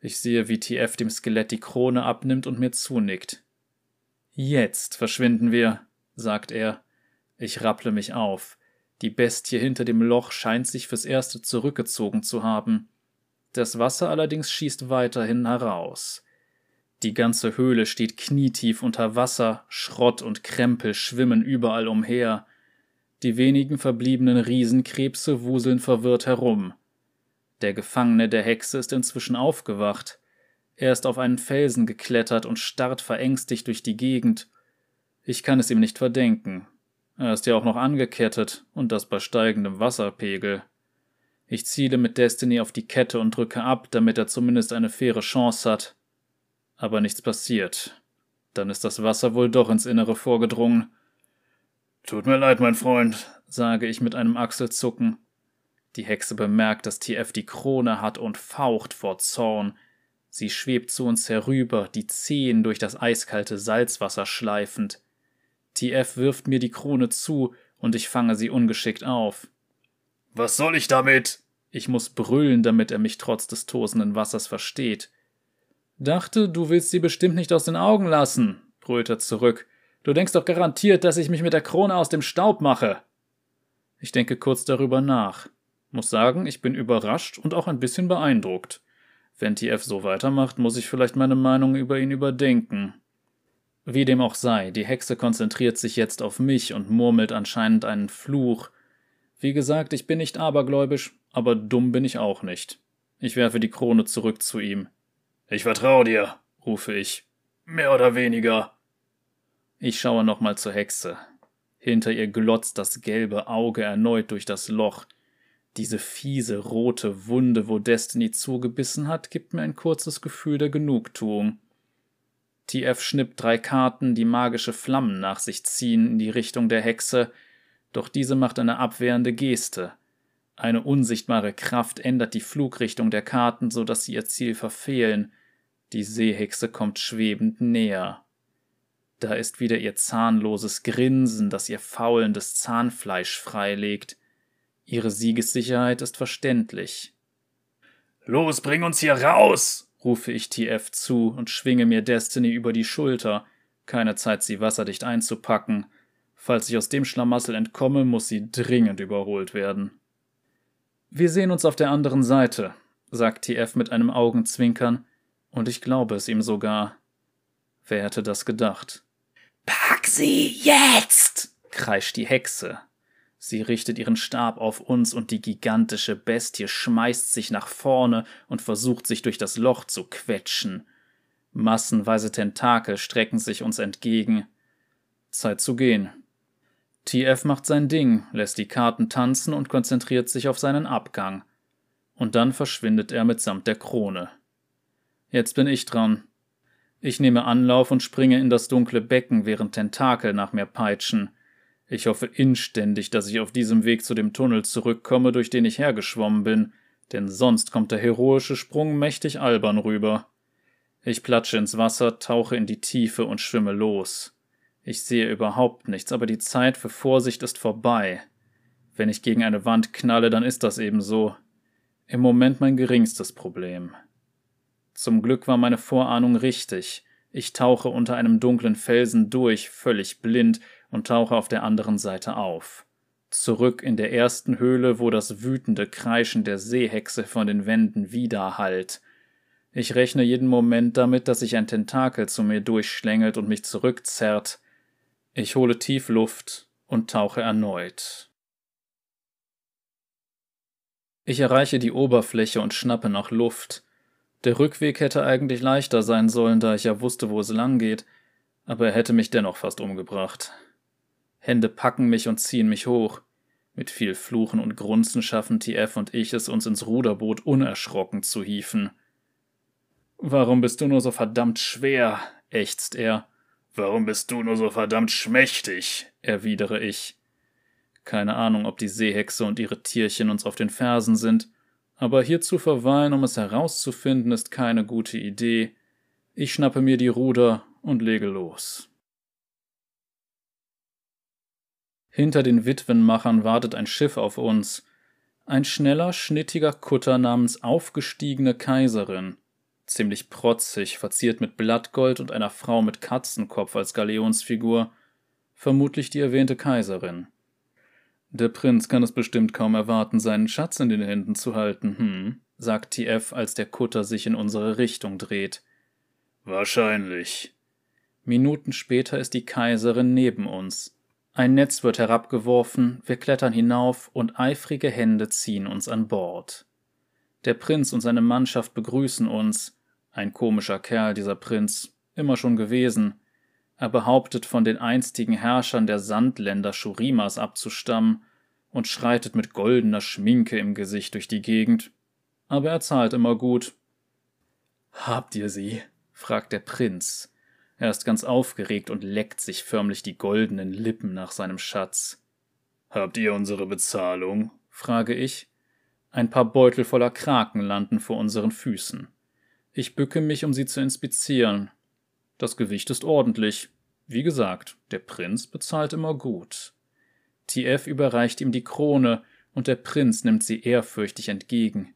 Ich sehe, wie TF dem Skelett die Krone abnimmt und mir zunickt. Jetzt verschwinden wir, sagt er. Ich rapple mich auf. Die Bestie hinter dem Loch scheint sich fürs Erste zurückgezogen zu haben. Das Wasser allerdings schießt weiterhin heraus. Die ganze Höhle steht knietief unter Wasser, Schrott und Krempel schwimmen überall umher. Die wenigen verbliebenen Riesenkrebse wuseln verwirrt herum. Der Gefangene der Hexe ist inzwischen aufgewacht. Er ist auf einen Felsen geklettert und starrt verängstigt durch die Gegend. Ich kann es ihm nicht verdenken. Er ist ja auch noch angekettet, und das bei steigendem Wasserpegel. Ich ziele mit Destiny auf die Kette und drücke ab, damit er zumindest eine faire Chance hat. Aber nichts passiert. Dann ist das Wasser wohl doch ins Innere vorgedrungen. Tut mir leid, mein Freund, sage ich mit einem Achselzucken. Die Hexe bemerkt, dass TF die Krone hat und faucht vor Zorn. Sie schwebt zu uns herüber, die Zehen durch das eiskalte Salzwasser schleifend. TF wirft mir die Krone zu, und ich fange sie ungeschickt auf. Was soll ich damit? Ich muss brüllen, damit er mich trotz des tosenden Wassers versteht. Dachte, du willst sie bestimmt nicht aus den Augen lassen, brüllt er zurück. Du denkst doch garantiert, dass ich mich mit der Krone aus dem Staub mache. Ich denke kurz darüber nach. Muss sagen, ich bin überrascht und auch ein bisschen beeindruckt. Wenn TF so weitermacht, muss ich vielleicht meine Meinung über ihn überdenken. Wie dem auch sei, die Hexe konzentriert sich jetzt auf mich und murmelt anscheinend einen Fluch. Wie gesagt, ich bin nicht abergläubisch, aber dumm bin ich auch nicht. Ich werfe die Krone zurück zu ihm. Ich vertraue dir, rufe ich. Mehr oder weniger. Ich schaue nochmal zur Hexe. Hinter ihr glotzt das gelbe Auge erneut durch das Loch. Diese fiese rote Wunde, wo Destiny zugebissen hat, gibt mir ein kurzes Gefühl der Genugtuung. TF schnippt drei Karten, die magische Flammen nach sich ziehen in die Richtung der Hexe, doch diese macht eine abwehrende Geste. Eine unsichtbare Kraft ändert die Flugrichtung der Karten, so dass sie ihr Ziel verfehlen. Die Seehexe kommt schwebend näher. Da ist wieder ihr zahnloses Grinsen, das ihr faulendes Zahnfleisch freilegt. Ihre Siegessicherheit ist verständlich. Los, bring uns hier raus! rufe ich TF zu und schwinge mir Destiny über die Schulter. Keine Zeit, sie wasserdicht einzupacken. Falls ich aus dem Schlamassel entkomme, muss sie dringend überholt werden. Wir sehen uns auf der anderen Seite, sagt TF mit einem Augenzwinkern, und ich glaube es ihm sogar. Wer hätte das gedacht? Pack sie jetzt! kreischt die Hexe. Sie richtet ihren Stab auf uns und die gigantische Bestie schmeißt sich nach vorne und versucht sich durch das Loch zu quetschen. Massenweise Tentakel strecken sich uns entgegen. Zeit zu gehen. TF macht sein Ding, lässt die Karten tanzen und konzentriert sich auf seinen Abgang. Und dann verschwindet er mitsamt der Krone. Jetzt bin ich dran. Ich nehme Anlauf und springe in das dunkle Becken, während Tentakel nach mir peitschen. Ich hoffe inständig, dass ich auf diesem Weg zu dem Tunnel zurückkomme, durch den ich hergeschwommen bin, denn sonst kommt der heroische Sprung mächtig albern rüber. Ich platsche ins Wasser, tauche in die Tiefe und schwimme los. Ich sehe überhaupt nichts, aber die Zeit für Vorsicht ist vorbei. Wenn ich gegen eine Wand knalle, dann ist das eben so. Im Moment mein geringstes Problem. Zum Glück war meine Vorahnung richtig. Ich tauche unter einem dunklen Felsen durch, völlig blind, und tauche auf der anderen Seite auf. Zurück in der ersten Höhle, wo das wütende Kreischen der Seehexe von den Wänden widerhallt. Ich rechne jeden Moment damit, dass sich ein Tentakel zu mir durchschlängelt und mich zurückzerrt. Ich hole tief Luft und tauche erneut. Ich erreiche die Oberfläche und schnappe nach Luft. Der Rückweg hätte eigentlich leichter sein sollen, da ich ja wusste, wo es lang geht, aber er hätte mich dennoch fast umgebracht. Hände packen mich und ziehen mich hoch. Mit viel Fluchen und Grunzen schaffen TF und ich es, uns ins Ruderboot unerschrocken zu hieven. Warum bist du nur so verdammt schwer? ächzt er. Warum bist du nur so verdammt schmächtig? erwidere ich. Keine Ahnung, ob die Seehexe und ihre Tierchen uns auf den Fersen sind, aber hier zu verweilen, um es herauszufinden, ist keine gute Idee. Ich schnappe mir die Ruder und lege los. Hinter den Witwenmachern wartet ein Schiff auf uns. Ein schneller, schnittiger Kutter namens Aufgestiegene Kaiserin. Ziemlich protzig, verziert mit Blattgold und einer Frau mit Katzenkopf als Galeonsfigur. Vermutlich die erwähnte Kaiserin. Der Prinz kann es bestimmt kaum erwarten, seinen Schatz in den Händen zu halten, hm, sagt TF, als der Kutter sich in unsere Richtung dreht. Wahrscheinlich. Minuten später ist die Kaiserin neben uns. Ein Netz wird herabgeworfen, wir klettern hinauf und eifrige Hände ziehen uns an Bord. Der Prinz und seine Mannschaft begrüßen uns. Ein komischer Kerl, dieser Prinz, immer schon gewesen. Er behauptet, von den einstigen Herrschern der Sandländer Shurimas abzustammen und schreitet mit goldener Schminke im Gesicht durch die Gegend. Aber er zahlt immer gut. Habt ihr sie? fragt der Prinz. Er ist ganz aufgeregt und leckt sich förmlich die goldenen Lippen nach seinem Schatz. Habt ihr unsere Bezahlung? frage ich. Ein paar Beutel voller Kraken landen vor unseren Füßen. Ich bücke mich, um sie zu inspizieren. Das Gewicht ist ordentlich. Wie gesagt, der Prinz bezahlt immer gut. TF überreicht ihm die Krone, und der Prinz nimmt sie ehrfürchtig entgegen.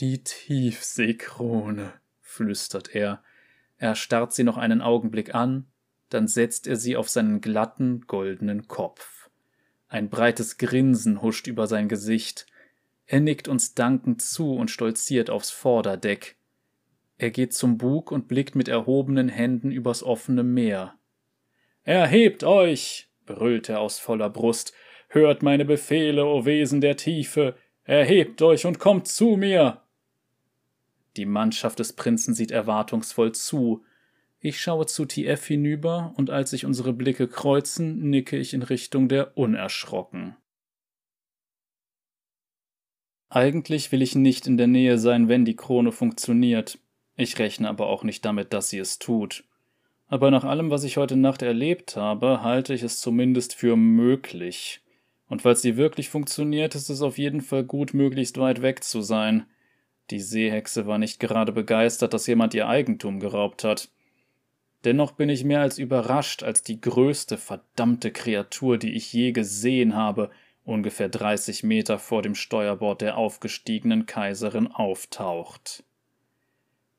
Die Tiefseekrone, flüstert er. Er starrt sie noch einen Augenblick an, dann setzt er sie auf seinen glatten, goldenen Kopf. Ein breites Grinsen huscht über sein Gesicht. Er nickt uns dankend zu und stolziert aufs Vorderdeck. Er geht zum Bug und blickt mit erhobenen Händen übers offene Meer. Erhebt euch! brüllt er aus voller Brust. Hört meine Befehle, o Wesen der Tiefe! Erhebt euch und kommt zu mir! Die Mannschaft des Prinzen sieht erwartungsvoll zu. Ich schaue zu TF hinüber, und als sich unsere Blicke kreuzen, nicke ich in Richtung der Unerschrocken. Eigentlich will ich nicht in der Nähe sein, wenn die Krone funktioniert. Ich rechne aber auch nicht damit, dass sie es tut. Aber nach allem, was ich heute Nacht erlebt habe, halte ich es zumindest für möglich. Und falls sie wirklich funktioniert, ist es auf jeden Fall gut, möglichst weit weg zu sein. Die Seehexe war nicht gerade begeistert, dass jemand ihr Eigentum geraubt hat. Dennoch bin ich mehr als überrascht, als die größte verdammte Kreatur, die ich je gesehen habe, ungefähr 30 Meter vor dem Steuerbord der aufgestiegenen Kaiserin auftaucht.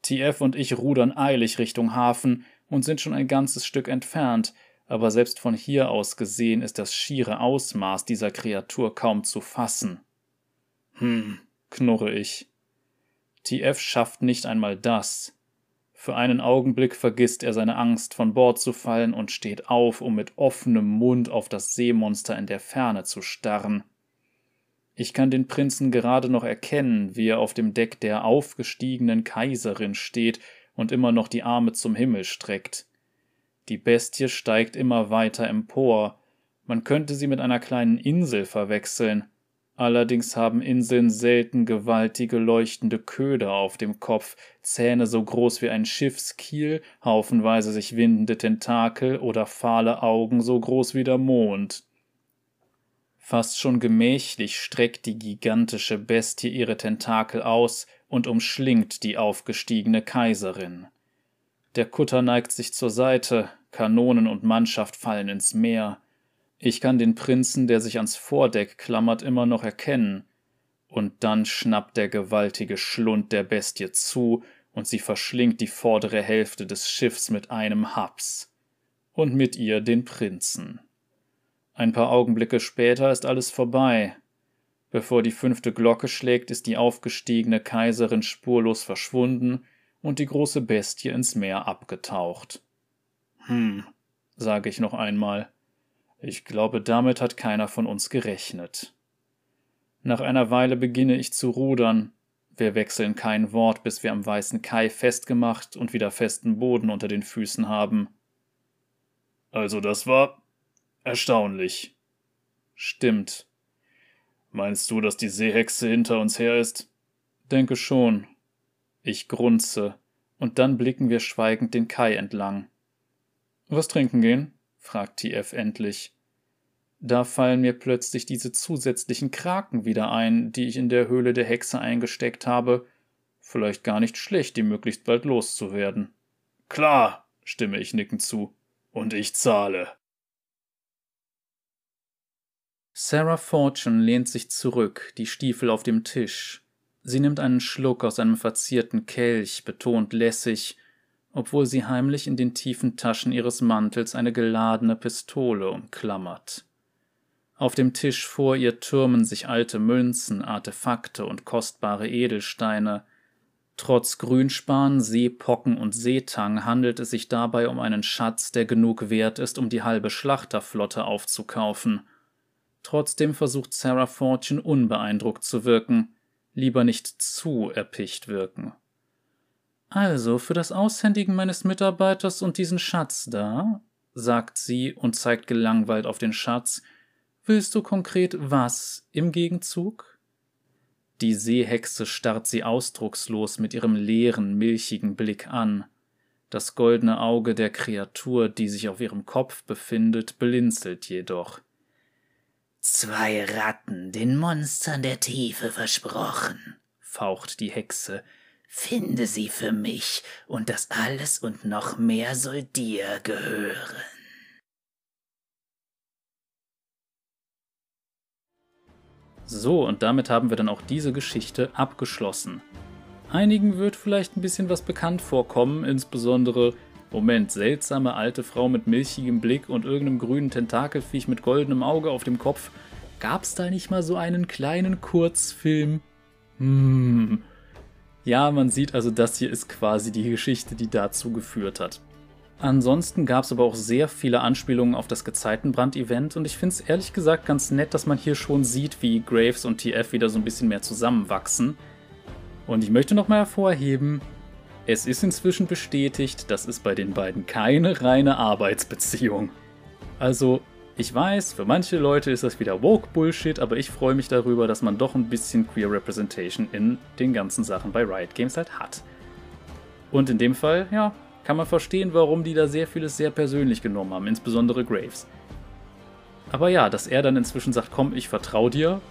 TF und ich rudern eilig Richtung Hafen und sind schon ein ganzes Stück entfernt, aber selbst von hier aus gesehen ist das schiere Ausmaß dieser Kreatur kaum zu fassen. Hm, knurre ich. TF schafft nicht einmal das. Für einen Augenblick vergisst er seine Angst, von Bord zu fallen und steht auf, um mit offenem Mund auf das Seemonster in der Ferne zu starren. Ich kann den Prinzen gerade noch erkennen, wie er auf dem Deck der aufgestiegenen Kaiserin steht und immer noch die Arme zum Himmel streckt. Die Bestie steigt immer weiter empor. Man könnte sie mit einer kleinen Insel verwechseln. Allerdings haben Inseln selten gewaltige leuchtende Köder auf dem Kopf, Zähne so groß wie ein Schiffskiel, haufenweise sich windende Tentakel oder fahle Augen so groß wie der Mond. Fast schon gemächlich streckt die gigantische Bestie ihre Tentakel aus und umschlingt die aufgestiegene Kaiserin. Der Kutter neigt sich zur Seite, Kanonen und Mannschaft fallen ins Meer. Ich kann den Prinzen, der sich ans Vordeck klammert, immer noch erkennen. Und dann schnappt der gewaltige Schlund der Bestie zu und sie verschlingt die vordere Hälfte des Schiffs mit einem Haps. Und mit ihr den Prinzen. Ein paar Augenblicke später ist alles vorbei. Bevor die fünfte Glocke schlägt, ist die aufgestiegene Kaiserin spurlos verschwunden und die große Bestie ins Meer abgetaucht. Hm, sage ich noch einmal. Ich glaube, damit hat keiner von uns gerechnet. Nach einer Weile beginne ich zu rudern. Wir wechseln kein Wort, bis wir am weißen Kai festgemacht und wieder festen Boden unter den Füßen haben. Also das war erstaunlich. Stimmt. Meinst du, dass die Seehexe hinter uns her ist? Denke schon. Ich grunze, und dann blicken wir schweigend den Kai entlang. Was trinken gehen? fragt TF endlich. Da fallen mir plötzlich diese zusätzlichen Kraken wieder ein, die ich in der Höhle der Hexe eingesteckt habe. Vielleicht gar nicht schlecht, die möglichst bald loszuwerden. Klar, stimme ich nickend zu. Und ich zahle. Sarah Fortune lehnt sich zurück, die Stiefel auf dem Tisch. Sie nimmt einen Schluck aus einem verzierten Kelch, betont lässig, obwohl sie heimlich in den tiefen Taschen ihres Mantels eine geladene Pistole umklammert. Auf dem Tisch vor ihr türmen sich alte Münzen, Artefakte und kostbare Edelsteine. Trotz Grünspan, Seepocken und Seetang handelt es sich dabei um einen Schatz, der genug wert ist, um die halbe Schlachterflotte aufzukaufen. Trotzdem versucht Sarah Fortune unbeeindruckt zu wirken, lieber nicht zu erpicht wirken. Also, für das Aushändigen meines Mitarbeiters und diesen Schatz da, sagt sie und zeigt gelangweilt auf den Schatz, willst du konkret was im Gegenzug? Die Seehexe starrt sie ausdruckslos mit ihrem leeren, milchigen Blick an. Das goldene Auge der Kreatur, die sich auf ihrem Kopf befindet, blinzelt jedoch. Zwei Ratten den Monstern der Tiefe versprochen, faucht die Hexe, Finde sie für mich, und das alles und noch mehr soll dir gehören. So, und damit haben wir dann auch diese Geschichte abgeschlossen. Einigen wird vielleicht ein bisschen was bekannt vorkommen, insbesondere Moment, seltsame alte Frau mit milchigem Blick und irgendeinem grünen Tentakelfiech mit goldenem Auge auf dem Kopf. Gab's da nicht mal so einen kleinen Kurzfilm? Hm, ja, man sieht also, das hier ist quasi die Geschichte, die dazu geführt hat. Ansonsten gab es aber auch sehr viele Anspielungen auf das Gezeitenbrand-Event und ich finde es ehrlich gesagt ganz nett, dass man hier schon sieht, wie Graves und TF wieder so ein bisschen mehr zusammenwachsen. Und ich möchte nochmal hervorheben, es ist inzwischen bestätigt, das ist bei den beiden keine reine Arbeitsbeziehung. Also ich weiß, für manche Leute ist das wieder Woke-Bullshit, aber ich freue mich darüber, dass man doch ein bisschen Queer Representation in den ganzen Sachen bei Riot Games halt hat. Und in dem Fall, ja, kann man verstehen, warum die da sehr vieles sehr persönlich genommen haben, insbesondere Graves. Aber ja, dass er dann inzwischen sagt, komm, ich vertraue dir.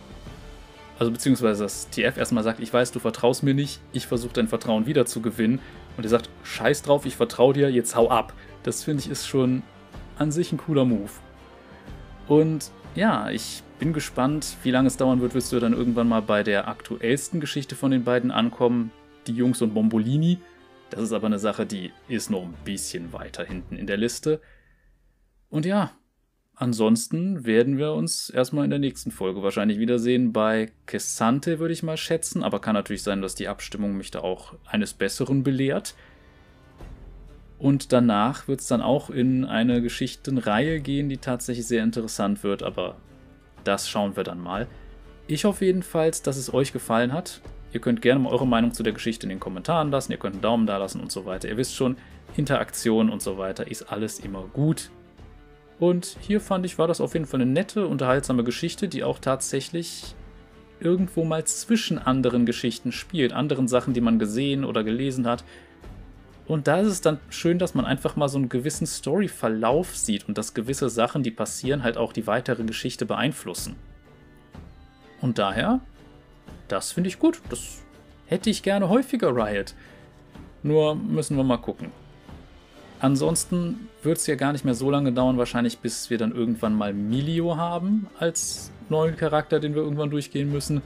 Also beziehungsweise das TF erstmal sagt, ich weiß, du vertraust mir nicht, ich versuche dein Vertrauen wieder zu gewinnen. Und er sagt, scheiß drauf, ich vertraue dir, jetzt hau ab. Das finde ich ist schon an sich ein cooler Move. Und ja, ich bin gespannt, wie lange es dauern wird, bis wir dann irgendwann mal bei der aktuellsten Geschichte von den beiden ankommen, die Jungs und Bombolini. Das ist aber eine Sache, die ist noch ein bisschen weiter hinten in der Liste. Und ja, ansonsten werden wir uns erstmal in der nächsten Folge wahrscheinlich wiedersehen bei Kessante, würde ich mal schätzen. Aber kann natürlich sein, dass die Abstimmung mich da auch eines Besseren belehrt. Und danach wird es dann auch in eine Geschichtenreihe gehen, die tatsächlich sehr interessant wird. Aber das schauen wir dann mal. Ich hoffe jedenfalls, dass es euch gefallen hat. Ihr könnt gerne mal eure Meinung zu der Geschichte in den Kommentaren lassen. Ihr könnt einen Daumen da lassen und so weiter. Ihr wisst schon, Interaktion und so weiter ist alles immer gut. Und hier fand ich, war das auf jeden Fall eine nette, unterhaltsame Geschichte, die auch tatsächlich irgendwo mal zwischen anderen Geschichten spielt, anderen Sachen, die man gesehen oder gelesen hat. Und da ist es dann schön, dass man einfach mal so einen gewissen Storyverlauf sieht und dass gewisse Sachen, die passieren, halt auch die weitere Geschichte beeinflussen. Und daher das finde ich gut. Das hätte ich gerne häufiger, Riot. Nur müssen wir mal gucken. Ansonsten wird es ja gar nicht mehr so lange dauern, wahrscheinlich, bis wir dann irgendwann mal Milio haben als neuen Charakter, den wir irgendwann durchgehen müssen.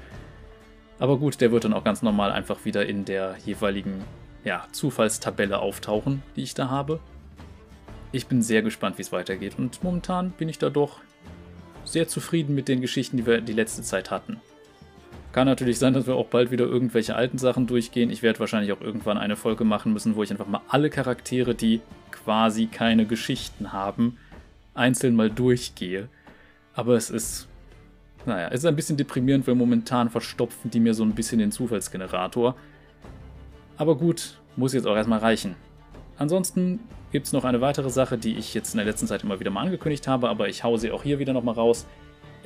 Aber gut, der wird dann auch ganz normal einfach wieder in der jeweiligen ja, Zufallstabelle auftauchen, die ich da habe. Ich bin sehr gespannt, wie es weitergeht und momentan bin ich da doch sehr zufrieden mit den Geschichten, die wir die letzte Zeit hatten. Kann natürlich sein, dass wir auch bald wieder irgendwelche alten Sachen durchgehen. Ich werde wahrscheinlich auch irgendwann eine Folge machen müssen, wo ich einfach mal alle Charaktere, die quasi keine Geschichten haben, einzeln mal durchgehe. Aber es ist, naja, es ist ein bisschen deprimierend, weil momentan verstopfen die mir so ein bisschen den Zufallsgenerator. Aber gut, muss jetzt auch erstmal reichen. Ansonsten gibt es noch eine weitere Sache, die ich jetzt in der letzten Zeit immer wieder mal angekündigt habe, aber ich hau sie auch hier wieder nochmal raus.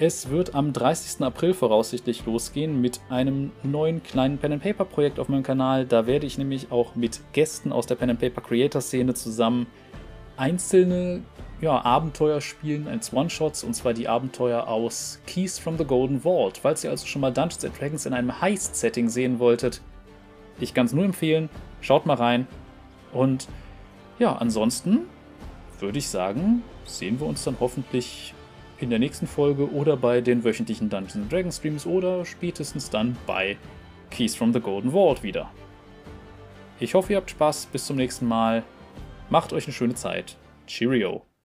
Es wird am 30. April voraussichtlich losgehen mit einem neuen kleinen Pen Paper Projekt auf meinem Kanal. Da werde ich nämlich auch mit Gästen aus der Pen Paper Creator Szene zusammen einzelne ja, Abenteuer spielen als One-Shots und zwar die Abenteuer aus Keys from the Golden Vault. Falls ihr also schon mal Dungeons Dragons in einem Heist-Setting sehen wolltet, ich kann es nur empfehlen, schaut mal rein. Und ja, ansonsten würde ich sagen, sehen wir uns dann hoffentlich in der nächsten Folge oder bei den wöchentlichen Dungeons Dragons Streams oder spätestens dann bei Keys from the Golden Vault wieder. Ich hoffe, ihr habt Spaß. Bis zum nächsten Mal. Macht euch eine schöne Zeit. Cheerio.